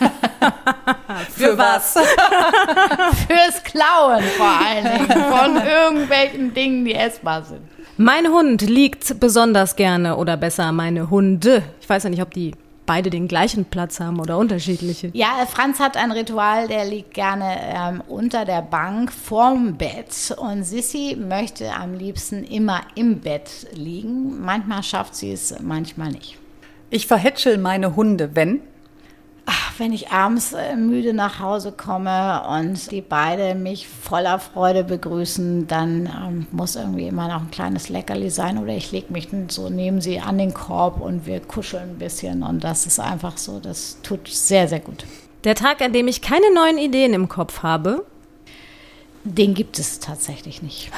Für was? Fürs Klauen vor allen Dingen. Von irgendwelchen Dingen, die essbar sind. Mein Hund liegt besonders gerne oder besser meine Hunde. Ich weiß ja nicht, ob die beide den gleichen Platz haben oder unterschiedliche. Ja, Franz hat ein Ritual, der liegt gerne ähm, unter der Bank vorm Bett und Sissy möchte am liebsten immer im Bett liegen. Manchmal schafft sie es, manchmal nicht. Ich verhätschel meine Hunde, wenn Ach, wenn ich abends äh, müde nach Hause komme und die beide mich voller Freude begrüßen, dann ähm, muss irgendwie immer noch ein kleines Leckerli sein oder ich lege mich so neben sie an den Korb und wir kuscheln ein bisschen und das ist einfach so, das tut sehr, sehr gut. Der Tag, an dem ich keine neuen Ideen im Kopf habe, den gibt es tatsächlich nicht.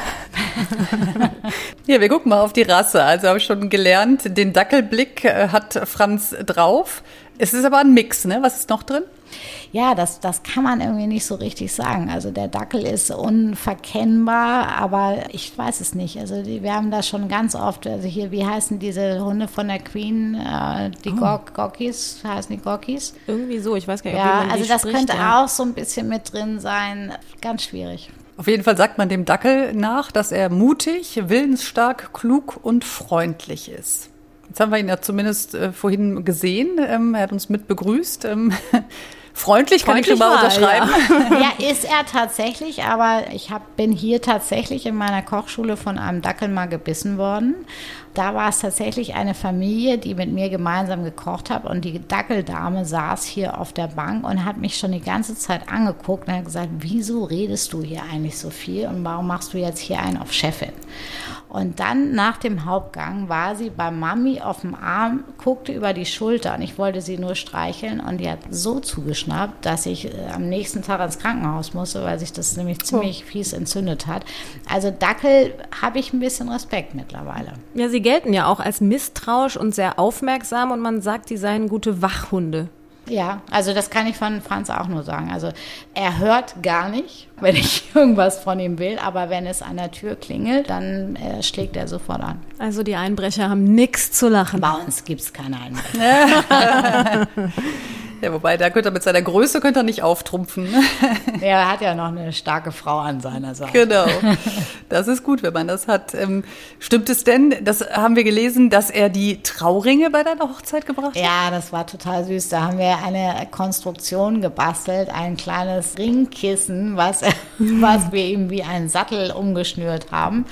ja, wir gucken mal auf die Rasse. Also habe ich schon gelernt, den Dackelblick äh, hat Franz drauf. Es ist aber ein Mix, ne? Was ist noch drin? Ja, das, das kann man irgendwie nicht so richtig sagen. Also der Dackel ist unverkennbar, aber ich weiß es nicht. Also die, wir haben das schon ganz oft, also hier, wie heißen diese Hunde von der Queen? Äh, die oh. Gokis, heißen die Gokis? Irgendwie so, ich weiß gar nicht, ja, ob also das spricht, könnte ja. auch so ein bisschen mit drin sein. Ganz schwierig. Auf jeden Fall sagt man dem Dackel nach, dass er mutig, willensstark, klug und freundlich ist. Jetzt haben wir ihn ja zumindest äh, vorhin gesehen. Ähm, er hat uns mit begrüßt. Ähm, freundlich, freundlich kann ich schon mal unterschreiben. Ja. ja. ist er tatsächlich, aber ich hab, bin hier tatsächlich in meiner Kochschule von einem Dackel mal gebissen worden da war es tatsächlich eine Familie, die mit mir gemeinsam gekocht hat und die Dackeldame saß hier auf der Bank und hat mich schon die ganze Zeit angeguckt und hat gesagt, wieso redest du hier eigentlich so viel und warum machst du jetzt hier einen auf Chefin? Und dann nach dem Hauptgang war sie bei Mami auf dem Arm, guckte über die Schulter und ich wollte sie nur streicheln und die hat so zugeschnappt, dass ich äh, am nächsten Tag ins Krankenhaus musste, weil sich das nämlich ziemlich oh. fies entzündet hat. Also Dackel habe ich ein bisschen Respekt mittlerweile. Ja, sie gelten ja auch als misstrauisch und sehr aufmerksam und man sagt, die seien gute Wachhunde. Ja, also das kann ich von Franz auch nur sagen. Also er hört gar nicht, wenn ich irgendwas von ihm will, aber wenn es an der Tür klingelt, dann äh, schlägt er sofort an. Also die Einbrecher haben nichts zu lachen. Bei uns gibt es keine Einbrecher. Ja, wobei, da könnte er mit seiner Größe könnte er nicht auftrumpfen. er hat ja noch eine starke Frau an seiner Seite. Genau. Das ist gut, wenn man das hat. Ähm, stimmt es denn, das haben wir gelesen, dass er die Trauringe bei deiner Hochzeit gebracht hat? Ja, das war total süß. Da haben wir eine Konstruktion gebastelt, ein kleines Ringkissen, was, was wir ihm wie einen Sattel umgeschnürt haben.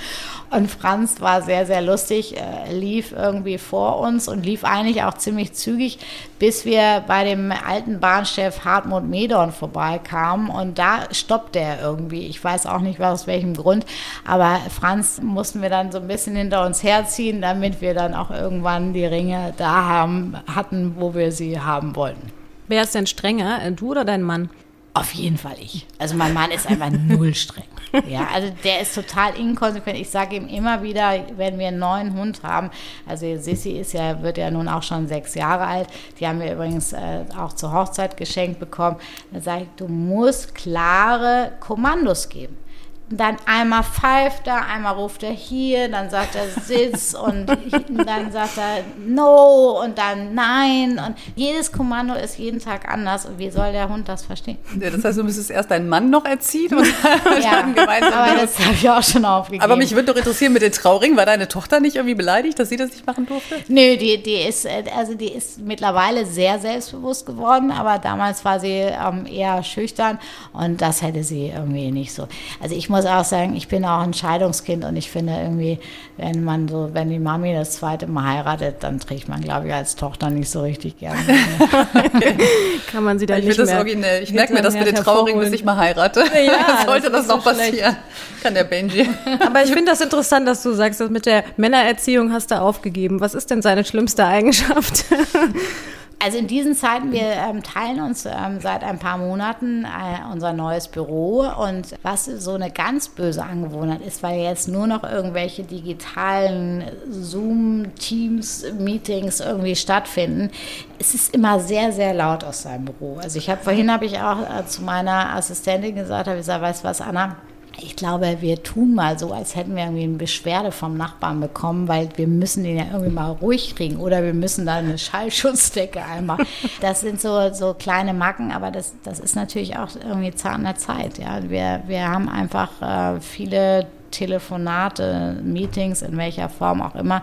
Und Franz war sehr, sehr lustig, äh, lief irgendwie vor uns und lief eigentlich auch ziemlich zügig, bis wir bei dem alten Bahnchef Hartmut Medorn vorbeikamen. Und da stoppte er irgendwie. Ich weiß auch nicht aus welchem Grund, aber Franz mussten wir dann so ein bisschen hinter uns herziehen, damit wir dann auch irgendwann die Ringe da haben, hatten, wo wir sie haben wollten. Wer ist denn strenger, du oder dein Mann? Auf jeden Fall ich. Also mein Mann ist einfach null streng. Ja, also der ist total inkonsequent. Ich sage ihm immer wieder, wenn wir einen neuen Hund haben, also Sissi ist ja, wird ja nun auch schon sechs Jahre alt, die haben wir übrigens äh, auch zur Hochzeit geschenkt bekommen, dann sage ich, du musst klare Kommandos geben dann einmal pfeift er, einmal ruft er hier, dann sagt er Sitz und dann sagt er No und dann Nein und jedes Kommando ist jeden Tag anders und wie soll der Hund das verstehen? Ja, das heißt, du müsstest erst deinen Mann noch erziehen und ja, dann gemeinsam. Aber das habe ich auch schon aufgegeben. Aber mich würde doch interessieren mit den Trauringen, war deine Tochter nicht irgendwie beleidigt, dass sie das nicht machen durfte? Nö, die, die ist also die ist mittlerweile sehr selbstbewusst geworden, aber damals war sie ähm, eher schüchtern und das hätte sie irgendwie nicht so. Also ich muss auch sagen, ich bin auch ein Scheidungskind und ich finde irgendwie, wenn man so, wenn die Mami das zweite Mal heiratet, dann trägt man, glaube ich, als Tochter nicht so richtig gerne. Kann man sie dann ich nicht mehr. Das originell. Ich merke mir das mit den Traurigen, bis ich mal heirate. Ja, Sollte das, das noch passieren, schlecht. kann der Benji. Aber ich finde das interessant, dass du sagst, dass mit der Männererziehung hast du aufgegeben. Was ist denn seine schlimmste Eigenschaft? Also in diesen Zeiten, wir ähm, teilen uns ähm, seit ein paar Monaten äh, unser neues Büro und was so eine ganz böse Angewohnheit ist, weil jetzt nur noch irgendwelche digitalen Zoom, Teams, Meetings irgendwie stattfinden, es ist immer sehr, sehr laut aus seinem Büro. Also ich habe vorhin habe ich auch äh, zu meiner Assistentin gesagt, habe ich gesagt, weißt du was, Anna, ich glaube, wir tun mal so, als hätten wir irgendwie eine Beschwerde vom Nachbarn bekommen, weil wir müssen den ja irgendwie mal ruhig kriegen oder wir müssen da eine Schallschutzdecke einmal. Das sind so, so kleine Macken, aber das, das ist natürlich auch irgendwie Zahn der Zeit. Ja. Wir, wir haben einfach äh, viele Telefonate, Meetings, in welcher Form auch immer.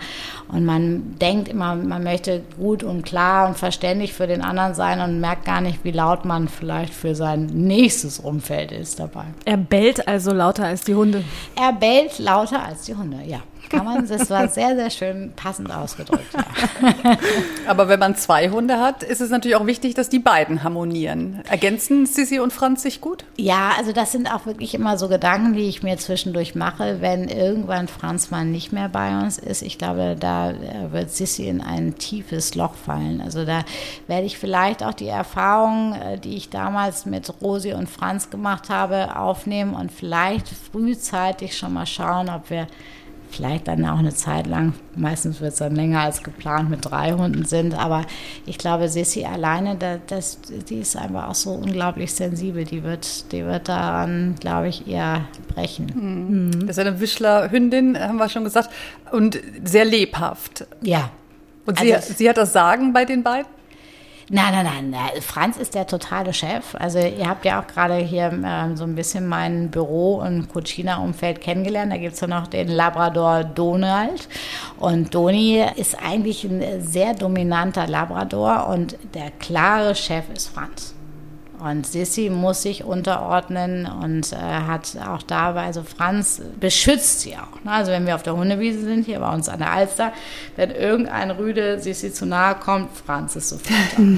Und man denkt immer, man möchte gut und klar und verständlich für den anderen sein und merkt gar nicht, wie laut man vielleicht für sein nächstes Umfeld ist dabei. Er bellt also lauter als die Hunde. Er bellt lauter als die Hunde, ja kann man, das war sehr, sehr schön passend ausgedrückt. Ja. Aber wenn man zwei Hunde hat, ist es natürlich auch wichtig, dass die beiden harmonieren. Ergänzen Sissi und Franz sich gut? Ja, also das sind auch wirklich immer so Gedanken, die ich mir zwischendurch mache, wenn irgendwann Franz mal nicht mehr bei uns ist. Ich glaube, da äh, wird Sissi in ein tiefes Loch fallen. Also da werde ich vielleicht auch die Erfahrungen, äh, die ich damals mit Rosi und Franz gemacht habe, aufnehmen und vielleicht frühzeitig schon mal schauen, ob wir vielleicht dann auch eine Zeit lang, meistens wird es dann länger als geplant, mit drei Hunden sind. Aber ich glaube, Sissi alleine, das, die ist einfach auch so unglaublich sensibel. Die wird, die wird daran, glaube ich, eher brechen. Mhm. Das ist eine Wischler-Hündin, haben wir schon gesagt, und sehr lebhaft. Ja. Und sie, also, sie hat das Sagen bei den beiden? Nein, nein, nein, Franz ist der totale Chef. Also ihr habt ja auch gerade hier ähm, so ein bisschen mein Büro und Cucina-Umfeld kennengelernt. Da gibt es ja noch den Labrador Donald. Und Doni ist eigentlich ein sehr dominanter Labrador und der klare Chef ist Franz. Und Sissi muss sich unterordnen und äh, hat auch dabei, also Franz beschützt sie auch. Ne? Also wenn wir auf der Hundewiese sind, hier bei uns an der Alster, wenn irgendein Rüde Sissi zu nahe kommt, Franz ist sofort da.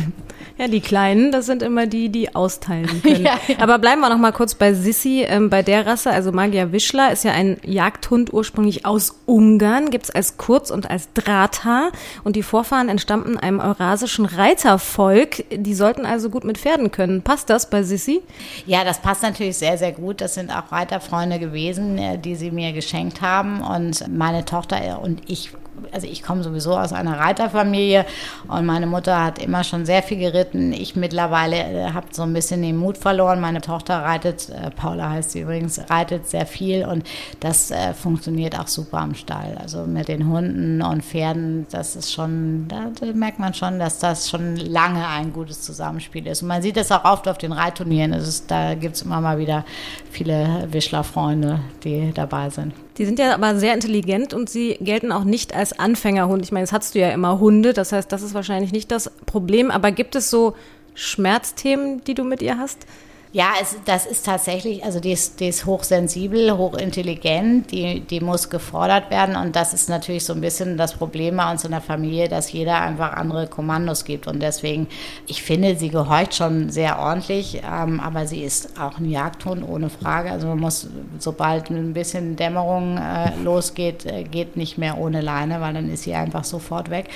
Ja, die Kleinen, das sind immer die, die austeilen können. ja, ja. Aber bleiben wir noch mal kurz bei Sissi, ähm, bei der Rasse. Also Magia Wischler ist ja ein Jagdhund ursprünglich aus Ungarn, gibt's als Kurz- und als Drahthaar. Und die Vorfahren entstammten einem eurasischen Reitervolk. Die sollten also gut mit Pferden können. Passt das bei Sissi? Ja, das passt natürlich sehr, sehr gut. Das sind auch Reiterfreunde gewesen, äh, die sie mir geschenkt haben. Und meine Tochter und ich also ich komme sowieso aus einer Reiterfamilie und meine Mutter hat immer schon sehr viel geritten. Ich mittlerweile äh, habe so ein bisschen den Mut verloren. Meine Tochter reitet, äh, Paula heißt sie übrigens, reitet sehr viel und das äh, funktioniert auch super am Stall. Also mit den Hunden und Pferden, das ist schon, da, merkt man schon, dass das schon lange ein gutes Zusammenspiel ist. Und man sieht es auch oft auf den Reitturnieren. Ist, da gibt es immer mal wieder viele Wischler-Freunde, die dabei sind. Die sind ja aber sehr intelligent und sie gelten auch nicht als Anfängerhund. Ich meine, jetzt hast du ja immer Hunde, das heißt, das ist wahrscheinlich nicht das Problem. Aber gibt es so Schmerzthemen, die du mit ihr hast? Ja, es, das ist tatsächlich, also die ist, die ist hochsensibel, hochintelligent, die, die muss gefordert werden und das ist natürlich so ein bisschen das Problem bei uns in der Familie, dass jeder einfach andere Kommandos gibt und deswegen, ich finde, sie gehorcht schon sehr ordentlich, ähm, aber sie ist auch ein Jagdhund ohne Frage. Also man muss, sobald ein bisschen Dämmerung äh, losgeht, äh, geht nicht mehr ohne Leine, weil dann ist sie einfach sofort weg.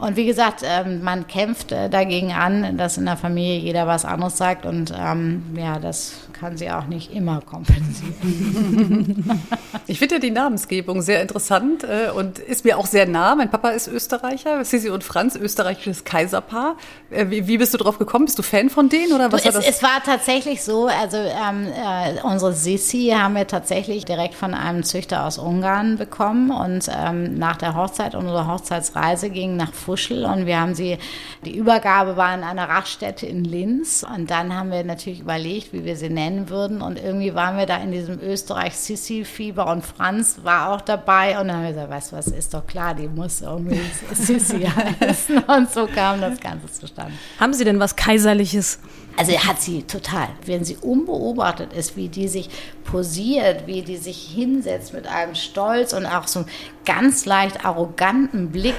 Und wie gesagt, ähm, man kämpft dagegen an, dass in der Familie jeder was anderes sagt. Und ähm, ja, das kann sie auch nicht immer kompensieren. ich finde ja die Namensgebung sehr interessant äh, und ist mir auch sehr nah. Mein Papa ist Österreicher, Sisi und Franz, österreichisches Kaiserpaar. Äh, wie, wie, bist du drauf gekommen? Bist du Fan von denen oder was du, es, war das? Es war tatsächlich so, also ähm, äh, unsere Sisi haben wir tatsächlich direkt von einem Züchter aus Ungarn bekommen und ähm, nach der Hochzeit, unsere Hochzeitsreise ging nach Fuschel und wir haben sie, die Übergabe war in einer Raststätte in Linz und dann haben wir natürlich überlegt, wie wir sie nennen nennen würden. Und irgendwie waren wir da in diesem Österreich-Sissi-Fieber und Franz war auch dabei. Und dann haben wir gesagt, weißt du was, ist doch klar, die muss irgendwie Sissi heißen. Und so kam das Ganze zustande. Haben Sie denn was Kaiserliches? Also hat sie total. Wenn sie unbeobachtet ist, wie die sich posiert, wie die sich hinsetzt mit einem Stolz und auch so einem ganz leicht arroganten Blick.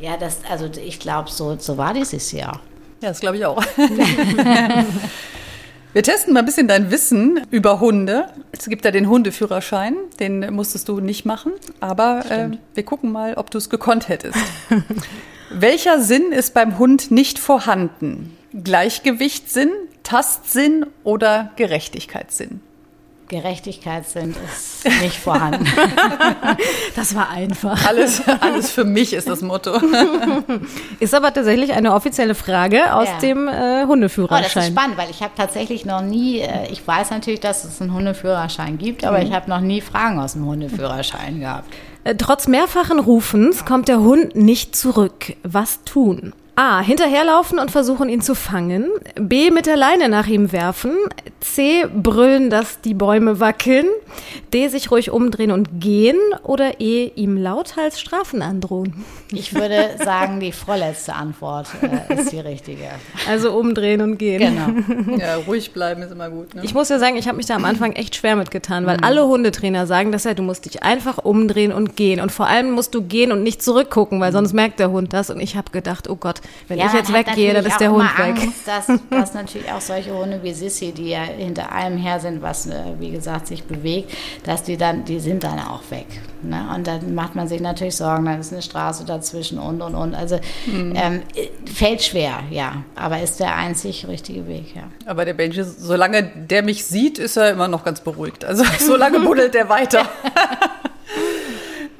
Ja, das, also ich glaube, so, so war die Sissi auch. Ja, das glaube ich auch. Wir testen mal ein bisschen dein Wissen über Hunde. Es gibt ja den Hundeführerschein, den musstest du nicht machen, aber äh, wir gucken mal, ob du es gekonnt hättest. Welcher Sinn ist beim Hund nicht vorhanden? Gleichgewichtssinn, Tastsinn oder Gerechtigkeitssinn? Gerechtigkeitssinn ist nicht vorhanden. das war einfach. Alles, alles für mich ist das Motto. ist aber tatsächlich eine offizielle Frage aus ja. dem äh, Hundeführerschein. Oh, das ist spannend, weil ich habe tatsächlich noch nie, äh, ich weiß natürlich, dass es einen Hundeführerschein gibt, aber mhm. ich habe noch nie Fragen aus dem Hundeführerschein gehabt. Äh, trotz mehrfachen Rufens kommt der Hund nicht zurück. Was tun? A. Hinterherlaufen und versuchen, ihn zu fangen. B. Mit der Leine nach ihm werfen. C. Brüllen, dass die Bäume wackeln. D. Sich ruhig umdrehen und gehen. Oder E. Ihm lauthals Strafen androhen. Ich würde sagen, die vorletzte Antwort äh, ist die richtige. Also umdrehen und gehen. Genau. Ja, ruhig bleiben ist immer gut. Ne? Ich muss ja sagen, ich habe mich da am Anfang echt schwer mitgetan, weil mhm. alle Hundetrainer sagen, dass ja, du musst dich einfach umdrehen und gehen. Und vor allem musst du gehen und nicht zurückgucken, weil sonst merkt der Hund das. Und ich habe gedacht, oh Gott, wenn ja, ich jetzt weggehe, dann ist der Hund weg. Angst, dass, dass natürlich auch solche Hunde wie Sissi, die ja hinter allem her sind, was, äh, wie gesagt, sich bewegt, dass die dann, die sind dann auch weg. Ne? Und dann macht man sich natürlich Sorgen, dann ist eine Straße dazwischen und, und, und. Also mhm. ähm, fällt schwer, ja, aber ist der einzig richtige Weg, ja. Aber der Benji, solange der mich sieht, ist er immer noch ganz beruhigt. Also solange buddelt der weiter.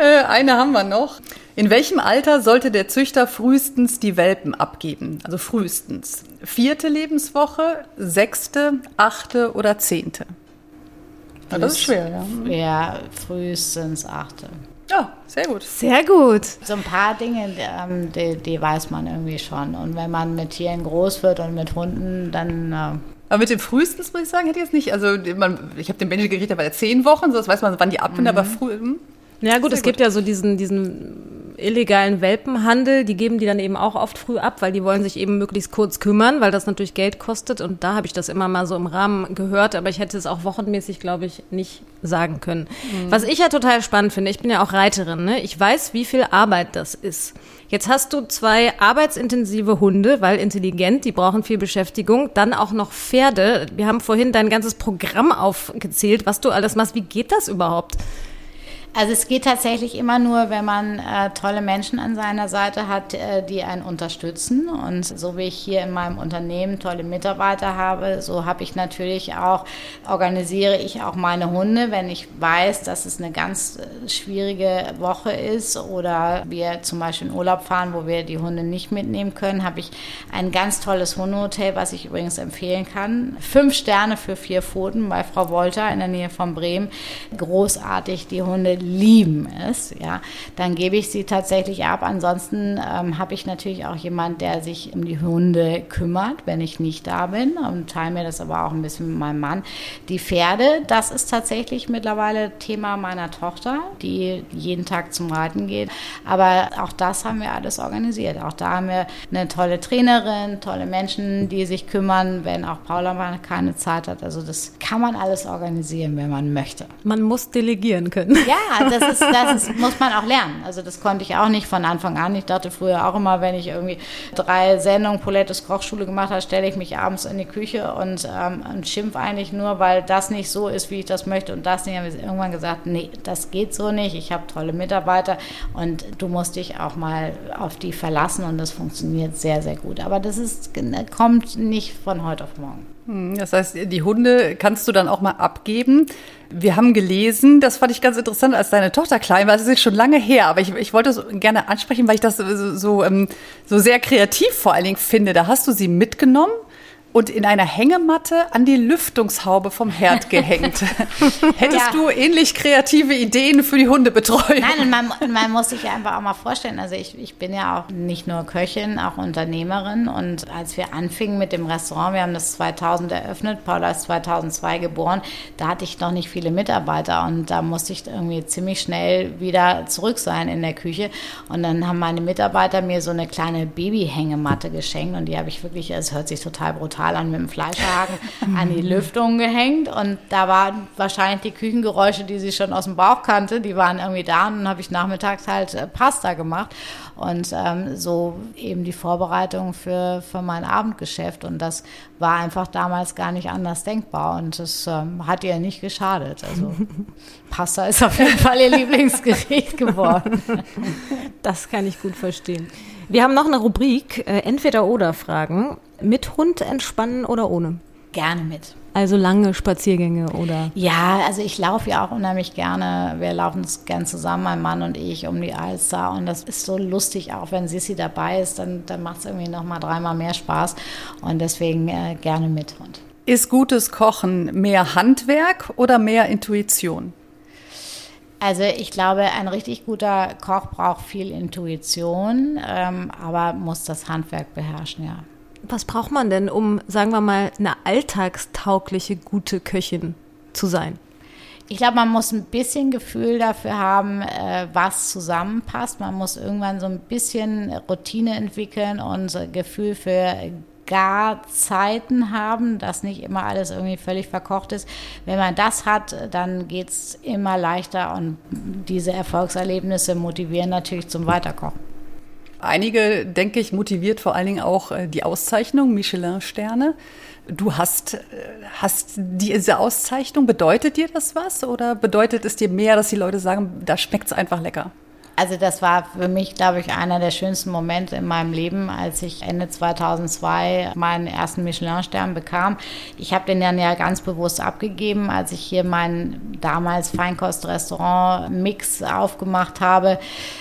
Äh, eine haben wir noch. In welchem Alter sollte der Züchter frühestens die Welpen abgeben? Also frühestens. Vierte Lebenswoche, sechste, achte oder zehnte? Ja, das ist schwer, ja. Ja, frühestens achte. Ja, sehr gut. Sehr gut. So ein paar Dinge, ähm, die, die, weiß man irgendwie schon. Und wenn man mit Tieren groß wird und mit Hunden, dann. Äh aber mit dem frühestens, muss ich sagen, hätte ich jetzt nicht. Also, man, ich habe den Benji gekriegt, da war er zehn Wochen, so das weiß man, wann die abbinden, mhm. aber früh. Ja gut, Sehr es gibt ja so diesen, diesen illegalen Welpenhandel, die geben die dann eben auch oft früh ab, weil die wollen sich eben möglichst kurz kümmern, weil das natürlich Geld kostet und da habe ich das immer mal so im Rahmen gehört, aber ich hätte es auch wochenmäßig, glaube ich, nicht sagen können. Mhm. Was ich ja total spannend finde, ich bin ja auch Reiterin, ne? ich weiß, wie viel Arbeit das ist. Jetzt hast du zwei arbeitsintensive Hunde, weil intelligent, die brauchen viel Beschäftigung, dann auch noch Pferde. Wir haben vorhin dein ganzes Programm aufgezählt, was du alles machst. Wie geht das überhaupt? Also es geht tatsächlich immer nur, wenn man äh, tolle Menschen an seiner Seite hat, äh, die einen unterstützen. Und so wie ich hier in meinem Unternehmen tolle Mitarbeiter habe, so habe ich natürlich auch, organisiere ich auch meine Hunde, wenn ich weiß, dass es eine ganz äh, schwierige Woche ist oder wir zum Beispiel in Urlaub fahren, wo wir die Hunde nicht mitnehmen können, habe ich ein ganz tolles Hundehotel, was ich übrigens empfehlen kann. Fünf Sterne für vier Pfoten bei Frau Wolter in der Nähe von Bremen. Großartig, die Hunde lieben es, ja, dann gebe ich sie tatsächlich ab. Ansonsten ähm, habe ich natürlich auch jemand, der sich um die Hunde kümmert, wenn ich nicht da bin und teile mir das aber auch ein bisschen mit meinem Mann. Die Pferde, das ist tatsächlich mittlerweile Thema meiner Tochter, die jeden Tag zum Reiten geht. Aber auch das haben wir alles organisiert. Auch da haben wir eine tolle Trainerin, tolle Menschen, die sich kümmern, wenn auch Paula mal keine Zeit hat. Also das kann man alles organisieren, wenn man möchte. Man muss delegieren können. Ja, das, ist, das ist, muss man auch lernen. Also das konnte ich auch nicht von Anfang an. Ich dachte früher auch immer, wenn ich irgendwie drei Sendungen Paulettes Kochschule gemacht habe, stelle ich mich abends in die Küche und, ähm, und schimpf eigentlich nur, weil das nicht so ist, wie ich das möchte und das nicht. Habe ich irgendwann gesagt, nee, das geht so nicht. Ich habe tolle Mitarbeiter und du musst dich auch mal auf die verlassen und das funktioniert sehr, sehr gut. Aber das ist, kommt nicht von heute auf morgen. Hm, das heißt, die Hunde kannst du dann auch mal abgeben. Wir haben gelesen, das fand ich ganz interessant, als deine Tochter klein war. Das ist schon lange her, aber ich, ich wollte es gerne ansprechen, weil ich das so, so, ähm, so sehr kreativ vor allen Dingen finde. Da hast du sie mitgenommen und in einer Hängematte an die Lüftungshaube vom Herd gehängt. Hättest ja. du ähnlich kreative Ideen für die Hundebetreuung? Nein, man, man, muss sich einfach auch mal vorstellen, also ich, ich bin ja auch nicht nur Köchin, auch Unternehmerin und als wir anfingen mit dem Restaurant, wir haben das 2000 eröffnet, Paula ist 2002 geboren, da hatte ich noch nicht viele Mitarbeiter und da musste ich irgendwie ziemlich schnell wieder zurück sein in der Küche und dann haben meine Mitarbeiter mir so eine kleine Babyhängematte geschenkt und die habe ich wirklich, es hört sich total brutal an mit dem Fleischhaken an die Lüftung gehängt und da waren wahrscheinlich die Küchengeräusche, die sie schon aus dem Bauch kannte, die waren irgendwie da und dann habe ich nachmittags halt äh, Pasta gemacht und ähm, so eben die Vorbereitung für, für mein Abendgeschäft und das war einfach damals gar nicht anders denkbar und das ähm, hat ihr nicht geschadet. Also Pasta ist auf jeden Fall ihr Lieblingsgericht geworden. Das kann ich gut verstehen. Wir haben noch eine Rubrik, äh, Entweder-Oder-Fragen. Mit Hund entspannen oder ohne? Gerne mit. Also lange Spaziergänge oder? Ja, also ich laufe ja auch unheimlich gerne. Wir laufen gern zusammen, mein Mann und ich, um die Alster. Und das ist so lustig, auch wenn Sissi dabei ist, dann, dann macht es irgendwie noch mal dreimal mehr Spaß. Und deswegen äh, gerne mit Hund. Ist gutes Kochen mehr Handwerk oder mehr Intuition? Also ich glaube, ein richtig guter Koch braucht viel Intuition, ähm, aber muss das Handwerk beherrschen, ja. Was braucht man denn, um, sagen wir mal, eine alltagstaugliche, gute Köchin zu sein? Ich glaube, man muss ein bisschen Gefühl dafür haben, äh, was zusammenpasst. Man muss irgendwann so ein bisschen Routine entwickeln und Gefühl für Garzeiten haben, dass nicht immer alles irgendwie völlig verkocht ist. Wenn man das hat, dann geht es immer leichter und diese Erfolgserlebnisse motivieren natürlich zum Weiterkochen. Einige, denke ich, motiviert vor allen Dingen auch äh, die Auszeichnung Michelin-Sterne. Du hast, äh, hast diese Auszeichnung, bedeutet dir das was oder bedeutet es dir mehr, dass die Leute sagen, da schmeckt es einfach lecker? Also das war für mich, glaube ich, einer der schönsten Momente in meinem Leben, als ich Ende 2002 meinen ersten Michelin-Stern bekam. Ich habe den dann ja ganz bewusst abgegeben, als ich hier meinen damals Feinkostrestaurant-Mix aufgemacht habe.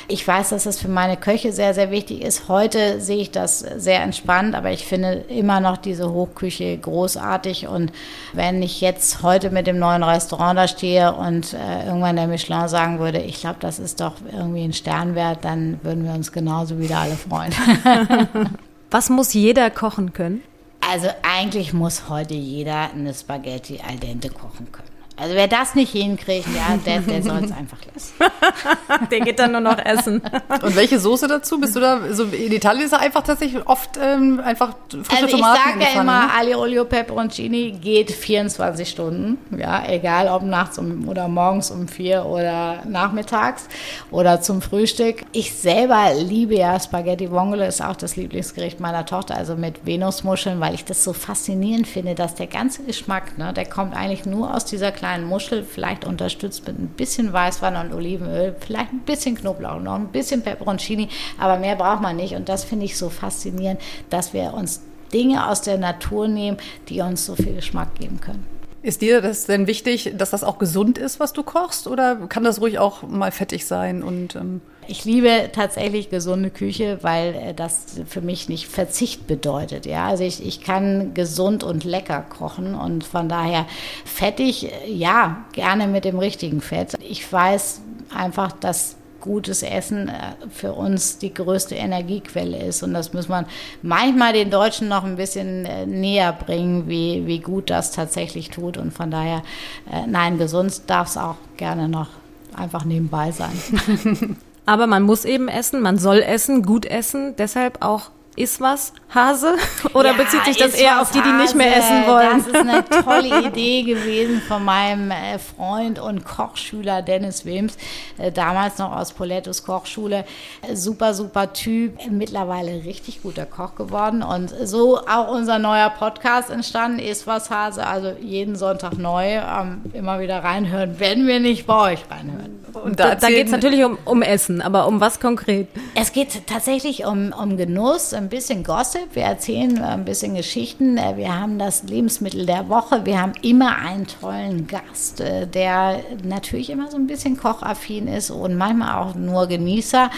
Ich weiß, dass das für meine Köche sehr, sehr wichtig ist. Heute sehe ich das sehr entspannt, aber ich finde immer noch diese Hochküche großartig. Und wenn ich jetzt heute mit dem neuen Restaurant da stehe und äh, irgendwann der Michelin sagen würde, ich glaube, das ist doch irgendwie einen Stern wert, dann würden wir uns genauso wieder alle freuen. Was muss jeder kochen können? Also eigentlich muss heute jeder eine Spaghetti al dente kochen können. Also wer das nicht hinkriegt, ja, der, der soll es einfach lassen. der geht dann nur noch essen. Und welche Soße dazu? Bist du da, so in Italien ist er einfach tatsächlich oft ähm, einfach frische also Tomaten ich sage ja immer, ne? Ali Olio Peperoncini geht 24 Stunden. Ja, egal ob nachts um, oder morgens um vier oder nachmittags oder zum Frühstück. Ich selber liebe ja Spaghetti Vongole, ist auch das Lieblingsgericht meiner Tochter, also mit Venusmuscheln, weil ich das so faszinierend finde, dass der ganze Geschmack, ne, der kommt eigentlich nur aus dieser kleinen kleinen Muschel, vielleicht unterstützt mit ein bisschen Weißwein und Olivenöl, vielleicht ein bisschen Knoblauch, noch ein bisschen Peperoncini, aber mehr braucht man nicht. Und das finde ich so faszinierend, dass wir uns Dinge aus der Natur nehmen, die uns so viel Geschmack geben können. Ist dir das denn wichtig, dass das auch gesund ist, was du kochst? Oder kann das ruhig auch mal fettig sein? Und, ähm ich liebe tatsächlich gesunde Küche, weil äh, das für mich nicht Verzicht bedeutet. Ja, also ich, ich kann gesund und lecker kochen und von daher fettig, ja, gerne mit dem richtigen Fett. Ich weiß einfach, dass gutes Essen äh, für uns die größte Energiequelle ist. Und das muss man manchmal den Deutschen noch ein bisschen äh, näher bringen, wie, wie gut das tatsächlich tut. Und von daher, äh, nein, gesund darf es auch gerne noch einfach nebenbei sein. Aber man muss eben essen, man soll essen, gut essen, deshalb auch ist was Hase? Oder ja, bezieht sich das eher auf die, die nicht mehr essen wollen? Das ist eine tolle Idee gewesen von meinem äh, Freund und Kochschüler Dennis Wilms, äh, damals noch aus Polettos Kochschule. Äh, super, super Typ, mittlerweile richtig guter Koch geworden. Und so auch unser neuer Podcast entstanden, ist was Hase. Also jeden Sonntag neu, ähm, immer wieder reinhören, wenn wir nicht bei euch reinhören. Und da, da geht es natürlich um, um Essen, aber um was konkret? Es geht tatsächlich um, um Genuss, ein bisschen Gossip, wir erzählen ein bisschen Geschichten, äh, wir haben das Lebensmittel der Woche, wir haben immer einen tollen Gast, äh, der natürlich immer so ein bisschen kochaffin ist und manchmal auch nur Genießer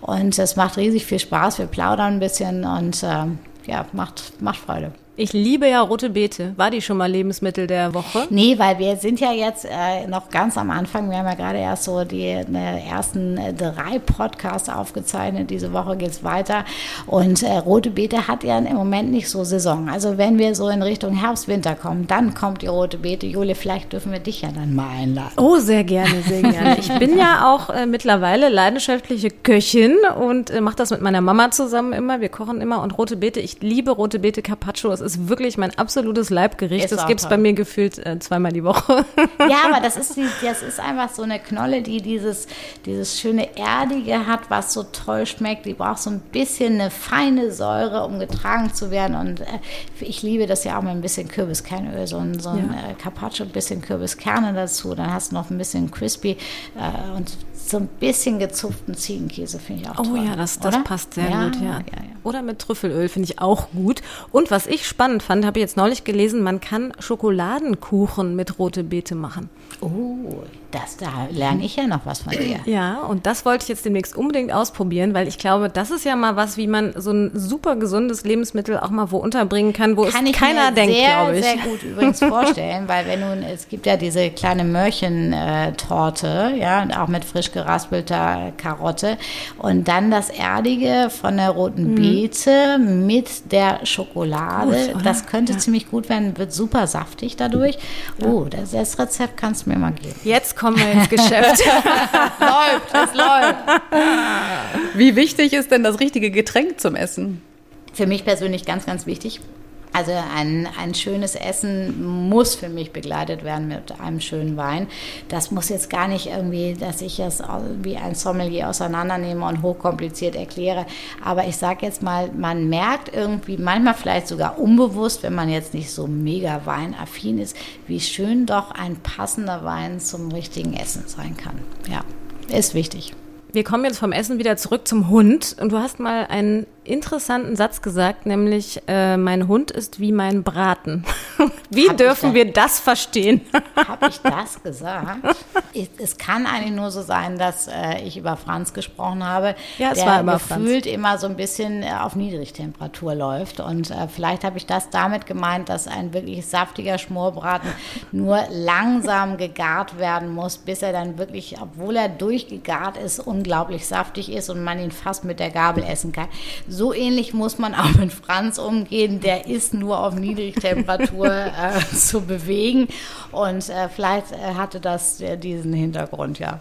und es macht riesig viel Spaß, wir plaudern ein bisschen und äh, ja, macht, macht Freude. Ich liebe ja rote Beete. War die schon mal Lebensmittel der Woche? Nee, weil wir sind ja jetzt äh, noch ganz am Anfang. Wir haben ja gerade erst so die ne, ersten äh, drei Podcasts aufgezeichnet. Diese Woche geht's weiter. Und äh, rote Beete hat ja im Moment nicht so Saison. Also wenn wir so in Richtung Herbst, Winter kommen, dann kommt die rote Beete. Jule, vielleicht dürfen wir dich ja dann mal einladen. Oh, sehr gerne, sehr gerne. Ich bin ja auch äh, mittlerweile leidenschaftliche Köchin und äh, mache das mit meiner Mama zusammen immer. Wir kochen immer und rote Beete. Ich liebe rote Beete Carpaccio. Es ist wirklich mein absolutes Leibgericht. Ist das gibt es bei mir gefühlt äh, zweimal die Woche. Ja, aber das ist, die, das ist einfach so eine Knolle, die dieses, dieses schöne Erdige hat, was so toll schmeckt. Die braucht so ein bisschen eine feine Säure, um getragen zu werden. Und äh, ich liebe das ja auch mit ein bisschen Kürbiskernöl, so ein, so ein ja. äh, Carpaccio, ein bisschen Kürbiskerne dazu. Dann hast du noch ein bisschen crispy äh, und so ein bisschen gezupften Ziegenkäse finde ich auch oh, toll. Oh ja, das, das passt sehr ja, gut, ja. ja, ja. Oder mit Trüffelöl finde ich auch gut. Und was ich spannend fand, habe ich jetzt neulich gelesen, man kann Schokoladenkuchen mit rote Beete machen. Oh, das, da lerne ich ja noch was von dir. Ja, und das wollte ich jetzt demnächst unbedingt ausprobieren, weil ich glaube, das ist ja mal was, wie man so ein super gesundes Lebensmittel auch mal wo unterbringen kann, wo kann es keiner denkt, glaube ich. Kann ich mir sehr gut übrigens vorstellen, weil wenn nun, es gibt ja diese kleine Mörchentorte, ja, auch mit frisch geraspelter Karotte und dann das Erdige von der roten mhm. Beete mit der Schokolade. Gut, das könnte ja. ziemlich gut werden, wird super saftig dadurch. Oh, das, das Rezept kannst du mir mal geben. Jetzt kommen wir ins Geschäft. läuft, es läuft. Wie wichtig ist denn das richtige Getränk zum Essen? Für mich persönlich ganz, ganz wichtig. Also ein, ein schönes Essen muss für mich begleitet werden mit einem schönen Wein. Das muss jetzt gar nicht irgendwie, dass ich es wie ein Sommelier auseinandernehme und hochkompliziert erkläre. Aber ich sage jetzt mal, man merkt irgendwie, manchmal vielleicht sogar unbewusst, wenn man jetzt nicht so mega weinaffin ist, wie schön doch ein passender Wein zum richtigen Essen sein kann. Ja, ist wichtig. Wir kommen jetzt vom Essen wieder zurück zum Hund. Und du hast mal einen interessanten Satz gesagt, nämlich äh, mein Hund ist wie mein Braten. wie Hab dürfen wir das verstehen? Habe ich das gesagt? es kann eigentlich nur so sein, dass äh, ich über Franz gesprochen habe. Ja, es der war immer gefühlt Franz. immer so ein bisschen äh, auf Niedrigtemperatur läuft. Und äh, vielleicht habe ich das damit gemeint, dass ein wirklich saftiger Schmorbraten nur langsam gegart werden muss, bis er dann wirklich, obwohl er durchgegart ist, unglaublich saftig ist und man ihn fast mit der Gabel essen kann so ähnlich muss man auch mit Franz umgehen. Der ist nur auf Niedrigtemperatur äh, zu bewegen. Und äh, vielleicht äh, hatte das äh, diesen Hintergrund, ja.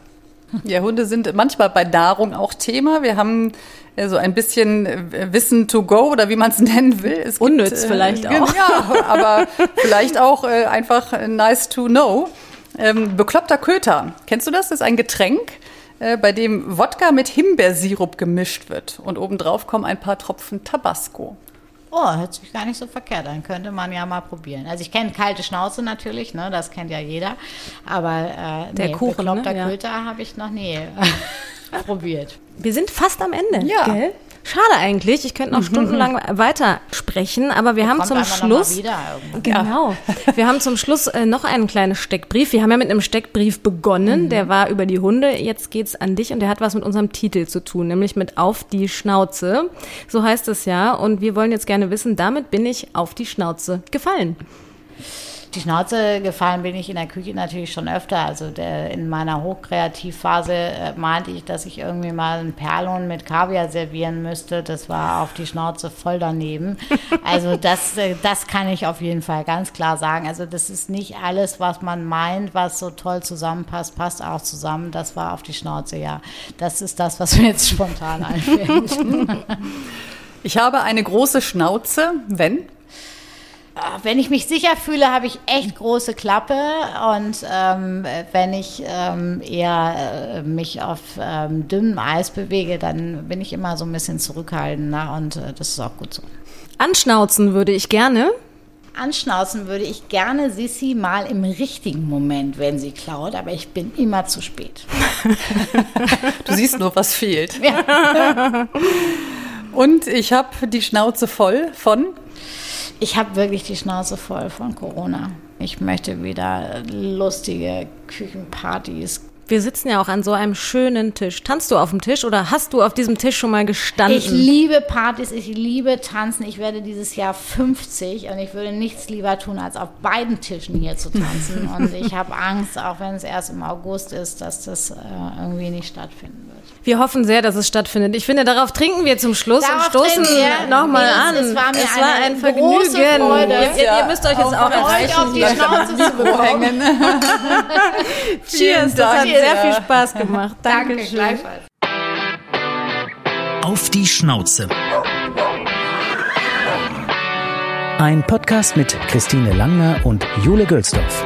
Ja, Hunde sind manchmal bei Nahrung auch Thema. Wir haben äh, so ein bisschen äh, Wissen to go oder wie man es nennen will. Es Unnütz gibt, vielleicht auch. Ja, aber vielleicht auch einfach nice to know. Ähm, bekloppter Köter. Kennst du das? Das ist ein Getränk äh, bei dem Wodka mit Himbeersirup gemischt wird und obendrauf kommen ein paar Tropfen Tabasco. Oh, hört sich gar nicht so verkehrt an. Könnte man ja mal probieren. Also ich kenne kalte Schnauze natürlich, ne? das kennt ja jeder. Aber äh, Der nee, Kuchen, ne? Ja. Köter habe ich noch nie probiert. Wir sind fast am Ende. Ja. Gell? Schade eigentlich. Ich könnte noch stundenlang weiter sprechen, aber wir haben Kommt zum Schluss. Genau. Wir haben zum Schluss äh, noch einen kleinen Steckbrief. Wir haben ja mit einem Steckbrief begonnen. Der war über die Hunde. Jetzt geht's an dich und der hat was mit unserem Titel zu tun, nämlich mit Auf die Schnauze. So heißt es ja. Und wir wollen jetzt gerne wissen, damit bin ich auf die Schnauze gefallen. Die Schnauze gefallen bin ich in der Küche natürlich schon öfter. Also der, in meiner Hochkreativphase äh, meinte ich, dass ich irgendwie mal einen Perlon mit Kaviar servieren müsste. Das war auf die Schnauze voll daneben. Also das, äh, das kann ich auf jeden Fall ganz klar sagen. Also das ist nicht alles, was man meint, was so toll zusammenpasst, passt auch zusammen. Das war auf die Schnauze, ja. Das ist das, was mir jetzt spontan einfällt. Ich habe eine große Schnauze, wenn? Wenn ich mich sicher fühle, habe ich echt große Klappe und ähm, wenn ich ähm, eher äh, mich auf ähm, dünnem Eis bewege, dann bin ich immer so ein bisschen zurückhaltender und äh, das ist auch gut so. Anschnauzen würde ich gerne. Anschnauzen würde ich gerne Sissi mal im richtigen Moment, wenn sie klaut, aber ich bin immer zu spät. Du siehst nur, was fehlt. Und ich habe die Schnauze voll von Ich habe wirklich die Schnauze voll von Corona. Ich möchte wieder lustige Küchenpartys, Wir sitzen ja auch an so einem schönen Tisch. Tanzt du auf dem Tisch oder hast du auf diesem Tisch schon mal gestanden? Ich liebe Partys, ich liebe Tanzen. Ich werde dieses Jahr 50 und ich würde nichts lieber tun, als auf beiden Tischen hier zu tanzen. und ich habe Angst, auch wenn es erst im August ist, dass das äh, irgendwie nicht stattfinden wird. Wir hoffen sehr, dass es stattfindet. Ich finde, darauf trinken wir zum Schluss Darauf und stoßen nochmal an. es war mir es war eine ein Vergnügen. Ihr, ihr, ihr müsst euch jetzt auch euch erreichen. auf die Schnauze zu bekommen. Cheers, das hat sehr viel Spaß gemacht. Danke, Dankeschön. gleichfalls. Auf die Schnauze. Ein Podcast mit Christine Langner und Jule Gölsdorf.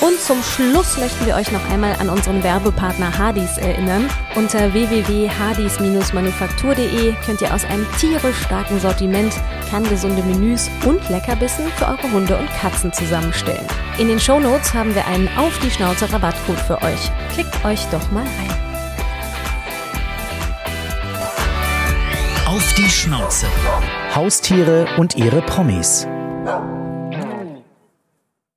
Und zum Schluss möchten wir euch noch einmal an unseren Werbepartner Hardys erinnern. Unter www.hardys-manufaktur.de könnt ihr aus einem tierisch starken Sortiment kerngesunde Menüs und Leckerbissen für eure Hunde und Katzen zusammenstellen. In den Shownotes haben wir einen Auf die Schnauze Rabattcode für euch. Klickt euch doch mal rein. Auf die Schnauze. Haustiere und ihre Promis.